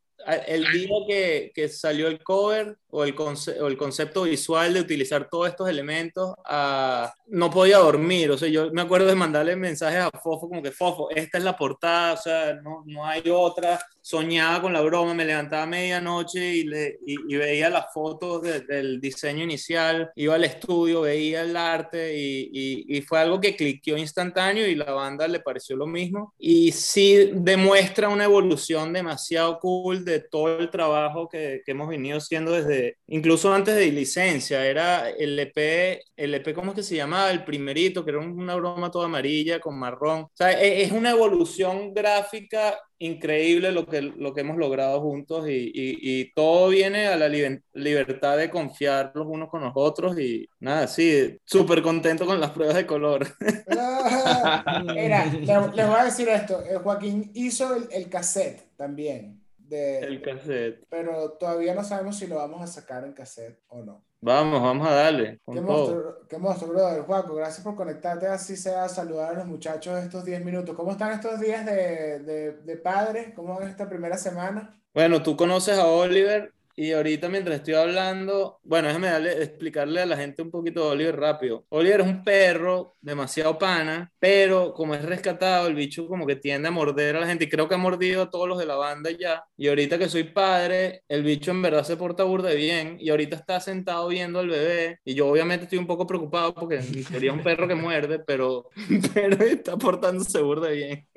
S8: el día que, que, salió el cover o el, conce o el, concepto visual de utilizar todos estos elementos, uh, no podía dormir. O sea, yo me acuerdo de mandarle mensajes a Fofo como que, Fofo, esta es la portada, o sea, no, no hay otra. Soñaba con la broma, me levantaba a medianoche y, le, y, y veía las fotos de, del diseño inicial, iba al estudio, veía el arte y, y fue algo que cliqueó instantáneo y la banda le pareció lo mismo. Y sí demuestra una evolución demasiado cool de todo el trabajo que, que hemos venido haciendo desde, incluso antes de licencia, era el EP, el EP, ¿cómo es que se llamaba? El primerito, que era una broma toda amarilla con marrón. O sea, es, es una evolución gráfica increíble lo que, lo que hemos logrado juntos y, y, y todo viene a la li libertad de confiar los unos con los otros y nada, sí, súper contento con las pruebas de color.
S3: Mira, les, les voy a decir esto, Joaquín hizo el, el cassette también. De,
S8: el cassette.
S3: Pero todavía no sabemos si lo vamos a sacar en cassette o no.
S8: Vamos, vamos a darle.
S3: Qué monstruo, qué monstruo, brother. Juaco, gracias por conectarte así sea, saludar a los muchachos estos 10 minutos. ¿Cómo están estos días de, de, de padres? ¿Cómo van esta primera semana?
S8: Bueno, tú conoces a Oliver y ahorita mientras estoy hablando, bueno, déjame darle, explicarle a la gente un poquito de Oliver rápido. Oliver es un perro demasiado pana, pero como es rescatado, el bicho como que tiende a morder a la gente y creo que ha mordido a todos los de la banda ya. Y ahorita que soy padre, el bicho en verdad se porta burde bien y ahorita está sentado viendo al bebé y yo obviamente estoy un poco preocupado porque sería un perro que muerde, pero, pero está portándose burde bien.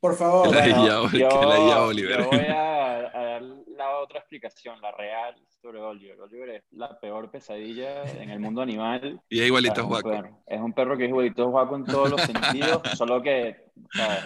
S3: Por favor.
S4: Bueno, yo, yo, voy a, a dar la otra explicación, la real sobre Oliver. Oliver es la peor pesadilla en el mundo animal.
S1: Y es igualito a Juaco.
S4: perro. Es un perro que es igualito a Juaco en todos los sentidos, solo que o sea,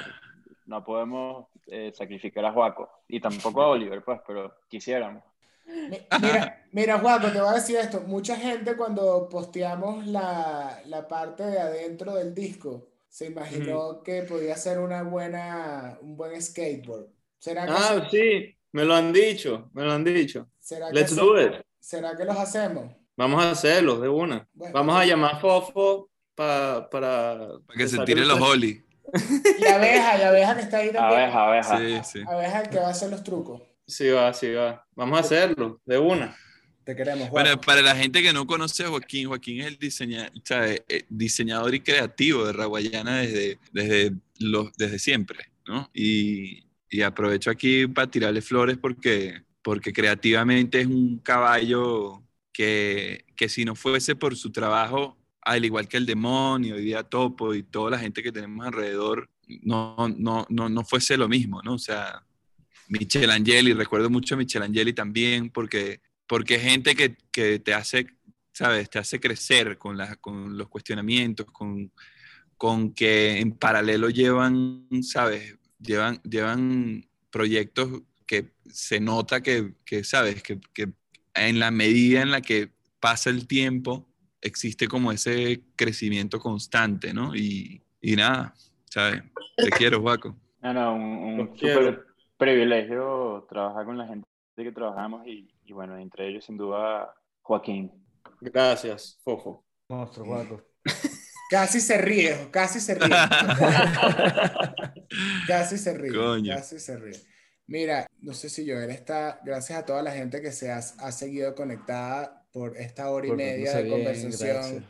S4: no podemos eh, sacrificar a Juaco. Y tampoco a Oliver, pues, pero quisiéramos.
S3: Mi- Mira, mira, Juaco, te voy a decir esto. Mucha gente cuando posteamos la, la parte de adentro del disco se imaginó que podía ser una buena, un buen skateboard. ¿Será que,
S8: Ah, sí, me lo han dicho, me lo han dicho.
S3: será que
S8: Let's
S3: se-
S8: do it.
S3: ¿Será que los hacemos?
S8: Vamos a hacerlo de una.
S3: Bueno.
S8: Vamos a llamar a Fofo pa- para...
S1: Para que se
S8: el-
S1: los Oli.
S3: Y abeja, y abeja que está ahí también.
S4: Abeja, abeja.
S1: Sí, sí.
S3: Abeja el que va a hacer los trucos.
S8: Sí va, sí va. Vamos a hacerlo, de una.
S3: Te queremos, Juaco.
S1: Bueno, para la gente que no conoce a Joaquín, Joaquín es el diseña- sea, eh, eh, diseñador y creativo de Raguayana desde, desde, los, desde siempre, ¿no? Y, y aprovecho aquí para tirarle flores porque, porque creativamente es un caballo que, que si no fuese por su trabajo, al igual que el demonio y Día Topo y toda la gente que tenemos alrededor, no, no, no, no fuese lo mismo, ¿no? O sea, Michelangeli, recuerdo mucho a Michelangeli también, porque, porque es gente que, que te hace, ¿sabes? Te hace crecer con, la, con los cuestionamientos, con, con que en paralelo llevan, ¿sabes? Llevan, llevan proyectos que se nota que, que ¿sabes? Que, que en la medida en la que pasa el tiempo, existe como ese crecimiento constante, ¿no? Y, y nada, ¿sabes? Te quiero, Juaco.
S4: No, no, un, un
S8: quiero.
S4: privilegio trabajar con la gente que trabajamos y, y bueno, entre ellos sin duda Joaquín.
S8: Gracias, Fofo.
S2: Monstruo, Juaco.
S3: Casi se ríe, casi se ríe. Casi se ríe.
S1: Coño.
S3: Casi se ríe. Mira, no sé si Joel está, gracias a toda la gente que se ha, ha seguido conectada por esta hora y
S2: Por
S3: media de
S2: bien,
S3: conversación.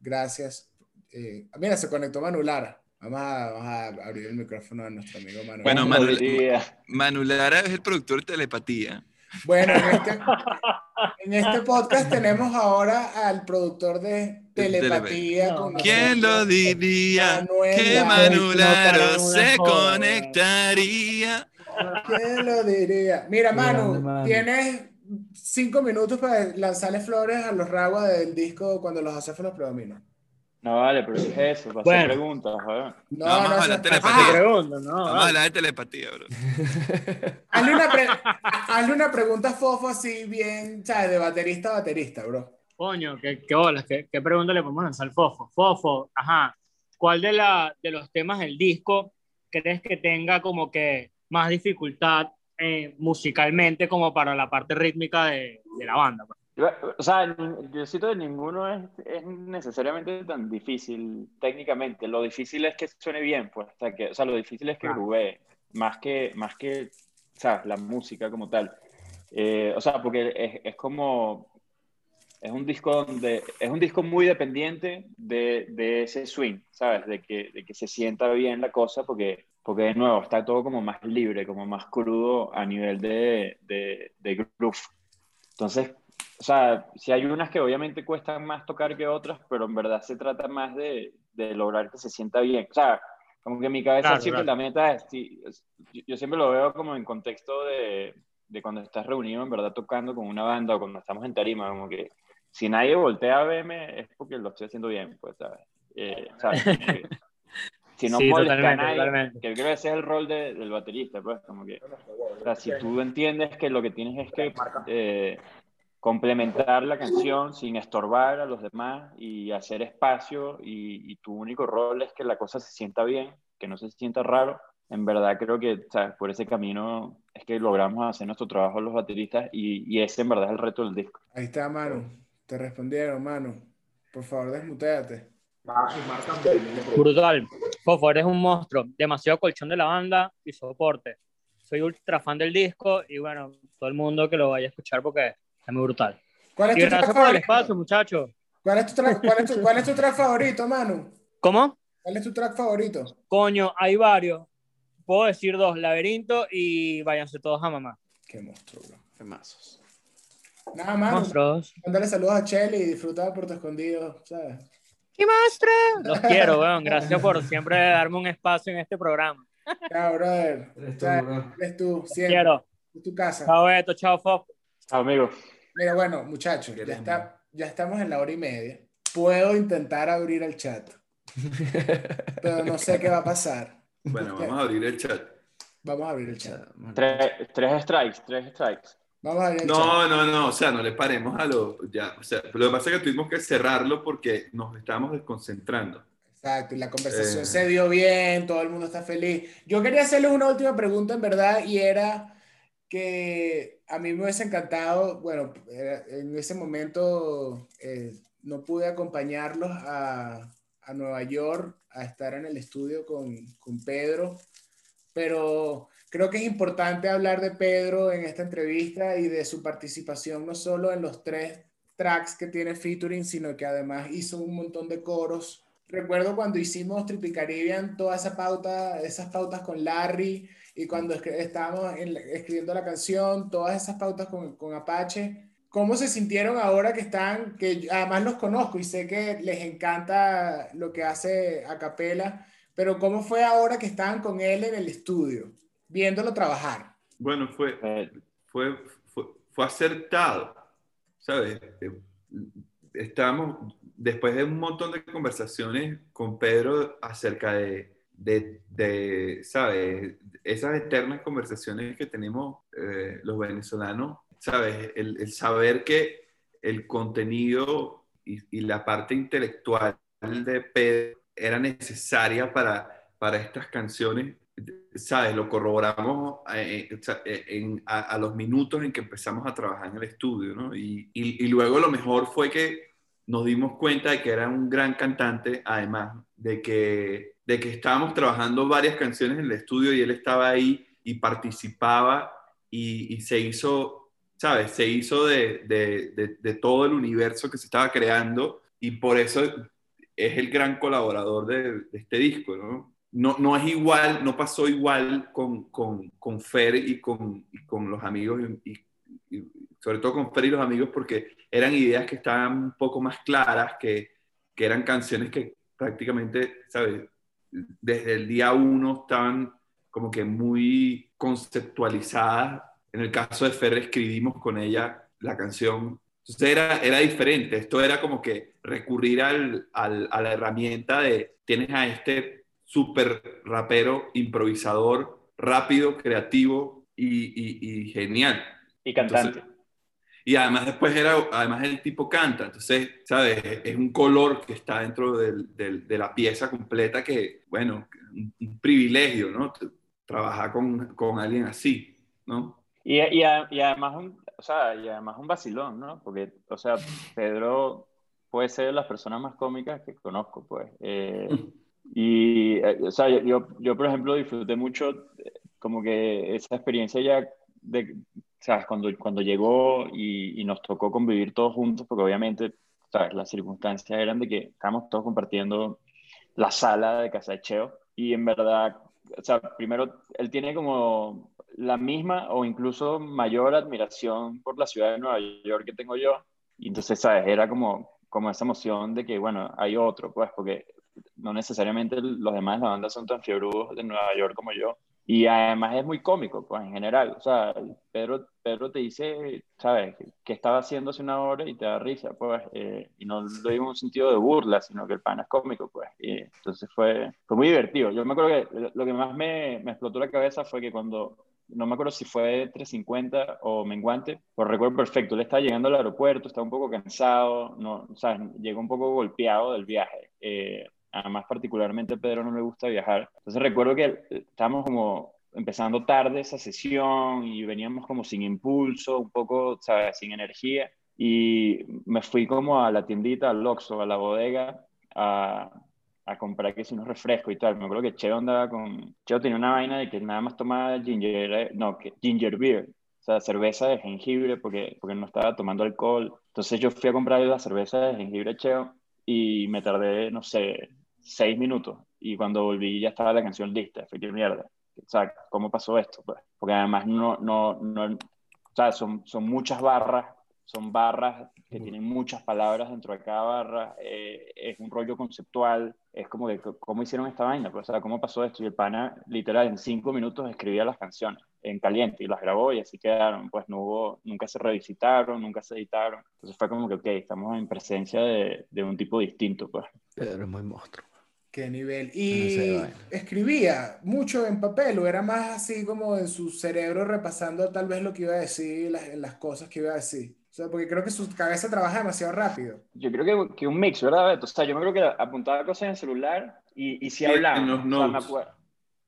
S3: Gracias. Eh, mira, se conectó Manu Lara. Vamos a, vamos a abrir el micrófono a nuestro amigo Manu.
S1: Bueno,
S4: ¿Cómo
S1: Manu-
S4: lo diría?
S1: Manu Lara es el productor de telepatía.
S3: Bueno, en este, en este podcast tenemos ahora al productor de telepatía.
S7: No,
S3: con
S1: ¿Quién lo diría?
S3: Manuel
S1: Que
S3: Lara.
S1: Manu
S7: No,
S1: Laro
S7: para una
S1: se conectaría.
S3: ¿Quién lo diría? Mira, Manu. tienes cinco minutos para lanzarle flores a los raguas del disco cuando los acéfalos predominan.
S4: No vale, pero ¿qué es eso? Para
S7: Bueno.
S4: hacer preguntas, joder.
S3: No,
S1: No, vamos a
S3: eso-
S1: hablar
S7: Te
S1: telepatía.
S7: pregunto, ¿no?
S1: Vamos a hablar de telepatía, bro.
S3: Hazle una, pre- hazle una pregunta fofo así bien, ¿sabes? De baterista a baterista, bro.
S9: Coño, qué, qué bolas, qué, qué pregunta le podemos lanzar al Fofo. Fofo, ajá, ¿cuál de, la, de los temas del disco crees que tenga como que más dificultad eh, musicalmente como para la parte rítmica de, de la banda? pues?
S4: O sea, yo siento que ninguno es, es necesariamente tan difícil técnicamente. Lo difícil es que suene bien, pues. O sea, que, o sea lo difícil es que groovee, más que, más que, o sea, la música como tal. Eh, o sea, porque es, es como, es un disco donde, es un disco muy dependiente de, de ese swing, ¿sabes? De que, de que se sienta bien la cosa, porque, porque de nuevo está todo como más libre, como más crudo a nivel de, de, de groove. Entonces, o sea, si hay unas que obviamente cuestan más tocar que otras, pero en verdad se trata más de, de lograr que se sienta bien. O sea, como que en mi cabeza
S9: Claro,
S4: siempre
S9: claro.
S4: la meta es, sí, yo, siempre lo veo como en contexto de, de cuando estás reunido en verdad tocando con una banda o cuando estamos en tarima, como que si nadie voltea a verme es porque lo estoy haciendo bien, pues, ¿sabes? Eh, ¿sabes? Si no
S9: Sí,
S4: molesta a
S9: totalmente,
S4: nadie,
S9: totalmente.
S4: que creo que ese es el rol de- del baterista, pues, como que, o sea, si tú entiendes que lo que tienes es que eh, complementar la canción sin estorbar a los demás y hacer espacio y, y tu único rol es que la cosa se sienta bien, que no se sienta raro, en verdad creo que ¿sabes? por ese camino es que logramos hacer nuestro trabajo los bateristas y, y ese en verdad es el reto del disco.
S3: Ahí está, Manu. Te respondieron, Manu. Por favor, desmuteate.
S9: Brutal. Fofo, eres un monstruo. Demasiado colchón de la banda y soporte. Soy ultra fan del disco y bueno, todo el mundo que lo vaya a escuchar porque es muy brutal.
S3: ¿Cuál es
S9: Y
S3: tu track
S9: por el
S3: favorito?
S9: espacio, muchachos.
S3: ¿Cuál es tu track, cuál es tu- cuál es tu track favorito, Manu?
S9: ¿Cómo?
S3: ¿Cuál es tu track favorito?
S9: Coño, hay varios. Puedo decir dos, Laberinto y Váyanse todos a mamá.
S3: Qué monstruo, bro.
S6: Temazos.
S3: Nada, Manu.
S9: Monstruos.
S3: Mándale saludos a Chelly y disfruta de Puerto Escondido, ¿sabes?
S9: ¡Qué monstruo! Los quiero, weón. Gracias por siempre darme un espacio en este programa.
S3: Ya, brother.
S2: Eres
S3: O
S2: tú,
S3: sea,
S2: bro.
S3: eres tú, siempre.
S9: quiero.
S3: Es tu casa.
S9: Chao, Beto, chao, Fofo.
S4: Chao, amigos.
S3: Mira, bueno, muchachos, ya, está, ya estamos en la hora y media. Puedo intentar abrir el chat, pero no sé qué va a pasar.
S1: Bueno, vamos a abrir el chat.
S3: Vamos a abrir el chat.
S4: Tres, tres strikes, tres strikes.
S3: Vamos a abrir el chat.
S1: No, no, no, o sea, no le paremos a lo, ya, o sea, lo que pasa es que tuvimos que cerrarlo porque nos estábamos desconcentrando.
S3: Exacto, y la conversación
S1: Eh.
S3: se dio bien, todo el mundo está feliz. Yo quería hacerles una última pregunta en verdad y era que a mí me hubiese encantado, bueno, en ese momento eh, no pude acompañarlos a, a Nueva York a estar en el estudio con, con Pedro, pero creo que es importante hablar de Pedro en esta entrevista y de su participación no solo en los tres tracks que tiene featuring, sino que además hizo un montón de coros. Recuerdo cuando hicimos Trippy Caribbean, toda esa pauta, esas pautas con Larry, y cuando estábamos en la- escribiendo la canción, todas esas pautas con, con Apache. ¿Cómo se sintieron ahora que están, que además los conozco y sé que les encanta lo que hace a capela, pero cómo fue ahora que estaban con él en el estudio, viéndolo trabajar?
S1: Bueno, fue,
S4: Eh,
S1: fue, fue, fue acertado, ¿sabes? Eh, Estábamos, después de un montón de conversaciones con Pedro acerca de, de, de, ¿sabes? Esas eternas conversaciones que tenemos eh, los venezolanos, ¿sabes? El, saber que el contenido y, la parte intelectual de Pedro era necesaria para, para estas canciones ¿sabes? Lo corroboramos eh, eh, eh, en- a, a los minutos en que empezamos a trabajar en el estudio, ¿no? Y- y luego lo mejor fue que nos dimos cuenta de que era un gran cantante, además de que, de que estábamos trabajando varias canciones en el estudio y él estaba ahí y participaba y, y se hizo, ¿sabes? Se hizo de, de- de- de todo el universo que se estaba creando y por eso es el gran colaborador de, este disco, ¿no? No, no es igual, no pasó igual con, con, con Fer y con, y con los amigos, y- y sobre todo con Fer y los amigos, porque eran ideas que estaban un poco más claras, que, que eran canciones que prácticamente, ¿sabes? Desde el día uno estaban como que muy conceptualizadas. En el caso de Fer escribimos con ella la canción. Entonces era, era diferente. Esto era como que recurrir al, al- a la herramienta de tienes a este súper rapero, improvisador, rápido, creativo y, y- y genial.
S4: y cantante.
S1: Entonces, y además después era, además el tipo canta, entonces, ¿sabes? Es un color que está dentro del- del- de la pieza completa que, bueno, un, privilegio, ¿no? Trabajar con, con alguien así, ¿no?
S4: Y, y, a- y además un, o sea, y además un vacilón, ¿no? Porque, o sea, Pedro puede ser de las personas más cómicas que conozco, pues. Eh, y, eh, o sea, yo, yo, por ejemplo, disfruté mucho eh, como que esa experiencia ya de, ¿sabes? Cuando, cuando llegó y, y nos tocó convivir todos juntos, porque obviamente, ¿sabes? Las circunstancias eran de que estábamos todos compartiendo la sala de Casa de Cheo y en verdad, o sea, primero, él tiene como la misma o incluso mayor admiración por la ciudad de Nueva York que tengo yo. Y entonces, ¿sabes? Era como, como esa emoción de que, bueno, hay otro, pues, porque no necesariamente los demás de la banda son tan fiebrudos de Nueva York como yo. Y además es muy cómico, pues, en general. O sea, Pedro, Pedro te dice, ¿sabes? ¿Qué estaba haciendo hace una hora y te da risa, pues. eh, y no lo digo en un sentido de burla, sino que el pan es cómico, pues. Y entonces fue, fue muy divertido. Yo me acuerdo que lo que más me, me explotó la cabeza fue que cuando no me acuerdo si fue 350 o Menguante, pero recuerdo perfecto, él estaba llegando al aeropuerto, estaba un poco cansado, no, o sea, llegó un poco golpeado del viaje. Eh, además, particularmente a Pedro no le gusta viajar. Entonces recuerdo que estábamos como empezando tarde esa sesión y veníamos como sin impulso, un poco, ¿sabes?, sin energía. Y me fui como a la tiendita, al Oxxo, a la bodega, a, a comprar que si unos refrescos y tal. Me acuerdo que Cheo andaba con... Cheo tenía una vaina de que nada más tomaba ginger, eh, no, que ginger beer, o sea, cerveza de jengibre porque, porque no estaba tomando alcohol. Entonces yo fui a comprar la cerveza de jengibre Cheo y me tardé, no sé, seis minutos. Y cuando volví ya estaba la canción lista. Fue que mierda. O sea, ¿cómo pasó esto? Pues? Porque además no, no, no, o sea, son, son muchas barras son barras que tienen muchas palabras dentro de cada barra, eh, es un rollo conceptual, es como de cómo hicieron esta vaina, pues, o sea, cómo pasó esto, y el pana literal en cinco minutos escribía las canciones, en caliente y las grabó y así quedaron. Pues no hubo, nunca se revisitaron, nunca se editaron. Entonces fue como que, ok, estamos en presencia de, de un tipo distinto, pues.
S2: Pedro es muy monstruo.
S3: Qué nivel.
S2: No sé,
S3: Y
S2: vaina.
S3: escribía mucho en papel, o era más así como en su cerebro repasando tal vez lo que iba a decir, las, las cosas que iba a decir. O sea, porque creo que su cabeza trabaja demasiado rápido.
S4: Yo creo que, que un mix, ¿verdad, Beto? O sea, yo me creo que apuntaba cosas en el celular y, y sí
S1: Sí,
S4: hablaba.
S1: en los
S4: O sea, me,
S1: notes.
S4: acuer-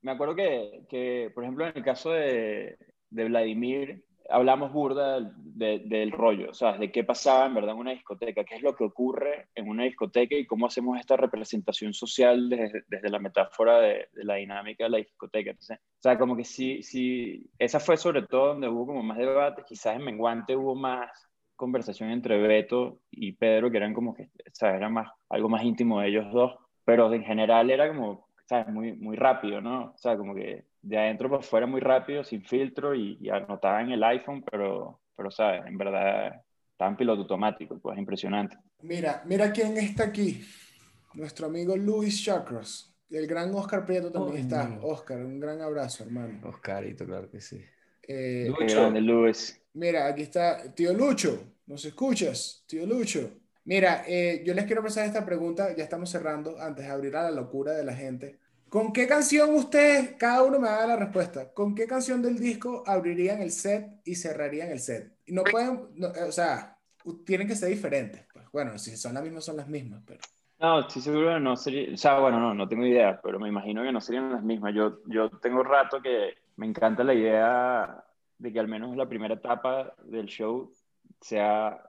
S4: me acuerdo que, que, por ejemplo, en el caso de, de Vladimir, hablamos burda del, de- del rollo, sea, de qué pasaba en verdad una discoteca, qué es lo que ocurre en una discoteca y cómo hacemos esta representación social desde, desde la metáfora de, la dinámica de la discoteca. Entonces, o sea, como que sí, sí, esa fue sobre todo donde hubo como más debate, quizás en Menguante hubo más conversación entre Beto y Pedro, que eran como que, sea, era más, algo más íntimo de ellos dos, pero en general era como, ¿sabes? Muy, muy rápido, ¿no? O sea, como que de adentro para afuera muy rápido, sin filtro y, y anotaba en el iPhone, pero, pero, ¿sabes? En verdad estaba en piloto automático, pues impresionante.
S3: Mira, mira quién está aquí. Nuestro amigo Luis Chakras. El gran Oscar Prieto también
S2: Coño.
S3: está. Oscar, un gran abrazo, hermano.
S2: Oscarito, claro que sí.
S3: Eh,
S4: grande, Luis.
S3: Mira, aquí está tío Lucho. ¿Nos escuchas? Tío Lucho. Mira, eh, yo les quiero pasar esta pregunta, ya estamos cerrando, antes de abrir a la locura de la gente. ¿Con qué canción ustedes, cada uno me da la respuesta, con qué canción del disco abrirían el set y cerrarían el set? No pueden, no, eh, o sea, tienen que ser diferentes. Pues bueno, si son las mismas, son las mismas, pero...
S4: No, estoy seguro que no sería, o sea, bueno, no, no tengo idea, pero me imagino que no serían las mismas. Yo, yo tengo rato que me encanta la idea de que al menos la primera etapa del show sea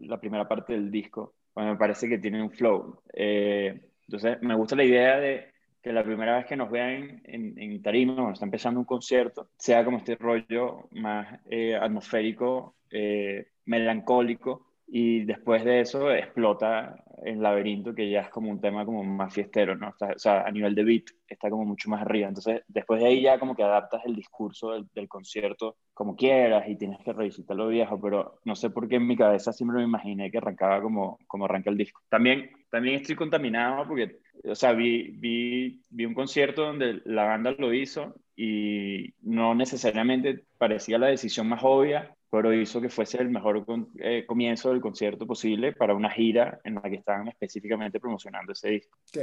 S4: la primera parte del disco, pues me parece que tiene un flow. Eh, entonces, me gusta la idea de que la primera vez que nos vean en, en tarima, cuando está empezando un concierto, sea como este rollo más eh, atmosférico, eh, melancólico, y después de eso explota el laberinto, que ya es como un tema como más fiestero, ¿no? Está- o sea, a nivel de beat está como mucho más arriba. Entonces, después de ahí ya como que adaptas el discurso del, del concierto como quieras y tienes que revisitar lo viejo, pero no sé por qué en mi cabeza siempre me imaginé que arrancaba como, como arranca el disco. También, también estoy contaminado porque, o sea, vi, vi, vi un concierto donde la banda lo hizo y no necesariamente parecía la decisión más obvia, pero hizo que fuese el mejor con- eh, comienzo del concierto posible para una gira en la que estaban específicamente promocionando ese disco.
S3: Ok,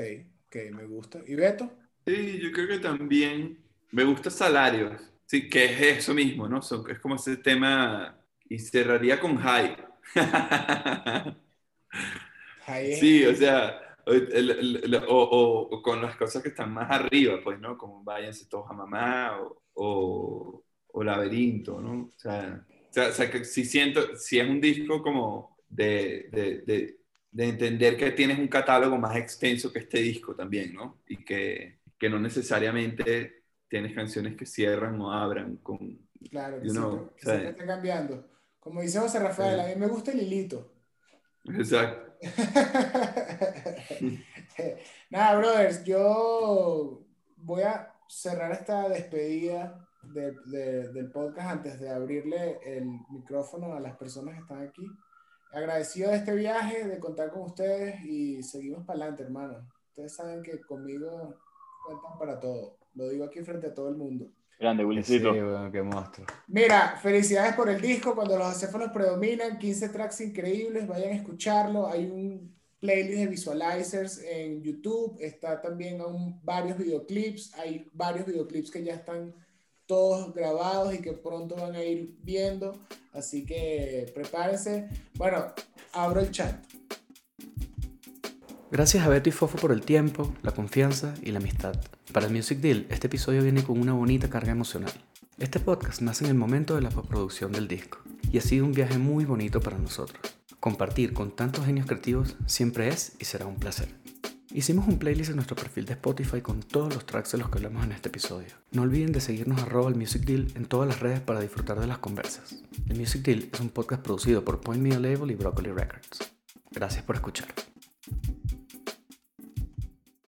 S3: ok, me gusta. ¿Y Beto?
S1: Sí, yo creo que también me gusta Salarios. Sí, que es eso mismo, ¿no? Son- es como ese tema y cerraría con High.
S3: Ahí
S1: Sí, o sea, el- o, o- o con las cosas que están más arriba, pues, ¿no? Como Váyanse todos a mamá o, Laberinto, ¿no? O sea, o sea, sea, que si siento, si es un disco como de, de, de, de entender que tienes un catálogo más extenso que este disco también, ¿no? Y que, que no necesariamente tienes canciones que cierran o abran con...
S3: Claro, que
S1: know,
S3: que siempre cambiando. Como dice José Rafael,
S1: Sí.
S3: a mí me gusta el hilito.
S1: Exacto.
S3: Nada, brothers, yo voy a cerrar esta despedida de- de- del podcast antes de abrirle el micrófono a las personas que están aquí. Agradecido de este viaje, de contar con ustedes y seguimos para adelante, hermano. Ustedes saben que conmigo cuentan para todo. Lo digo aquí frente a todo el mundo.
S4: Grande,
S2: Sí, qué monstruo.
S3: Mira, felicidades por el disco. Cuando los acéfalos predominan, 15 tracks increíbles, vayan a escucharlo. Hay un playlist de visualizers en YouTube. Está también aún varios videoclips. Hay varios videoclips que ya están todos grabados y que pronto van a ir viendo. Así que prepárense. Bueno, abro el chat.
S2: Gracias a Beto y Fofo por el tiempo, la confianza y la amistad. Para el Music Deal, este episodio viene con una bonita carga emocional. Este podcast nace en el momento de la postproducción del disco y ha sido un viaje muy bonito para nosotros. Compartir con tantos genios creativos siempre es y será un placer. Hicimos un playlist en nuestro perfil de Spotify con todos los tracks de los que hablamos en este episodio. No olviden de seguirnos arroba el Music Deal en todas las redes para disfrutar de las conversas. El Music Deal es un podcast producido por Point Media Label y Broccoli Records. Gracias por escuchar.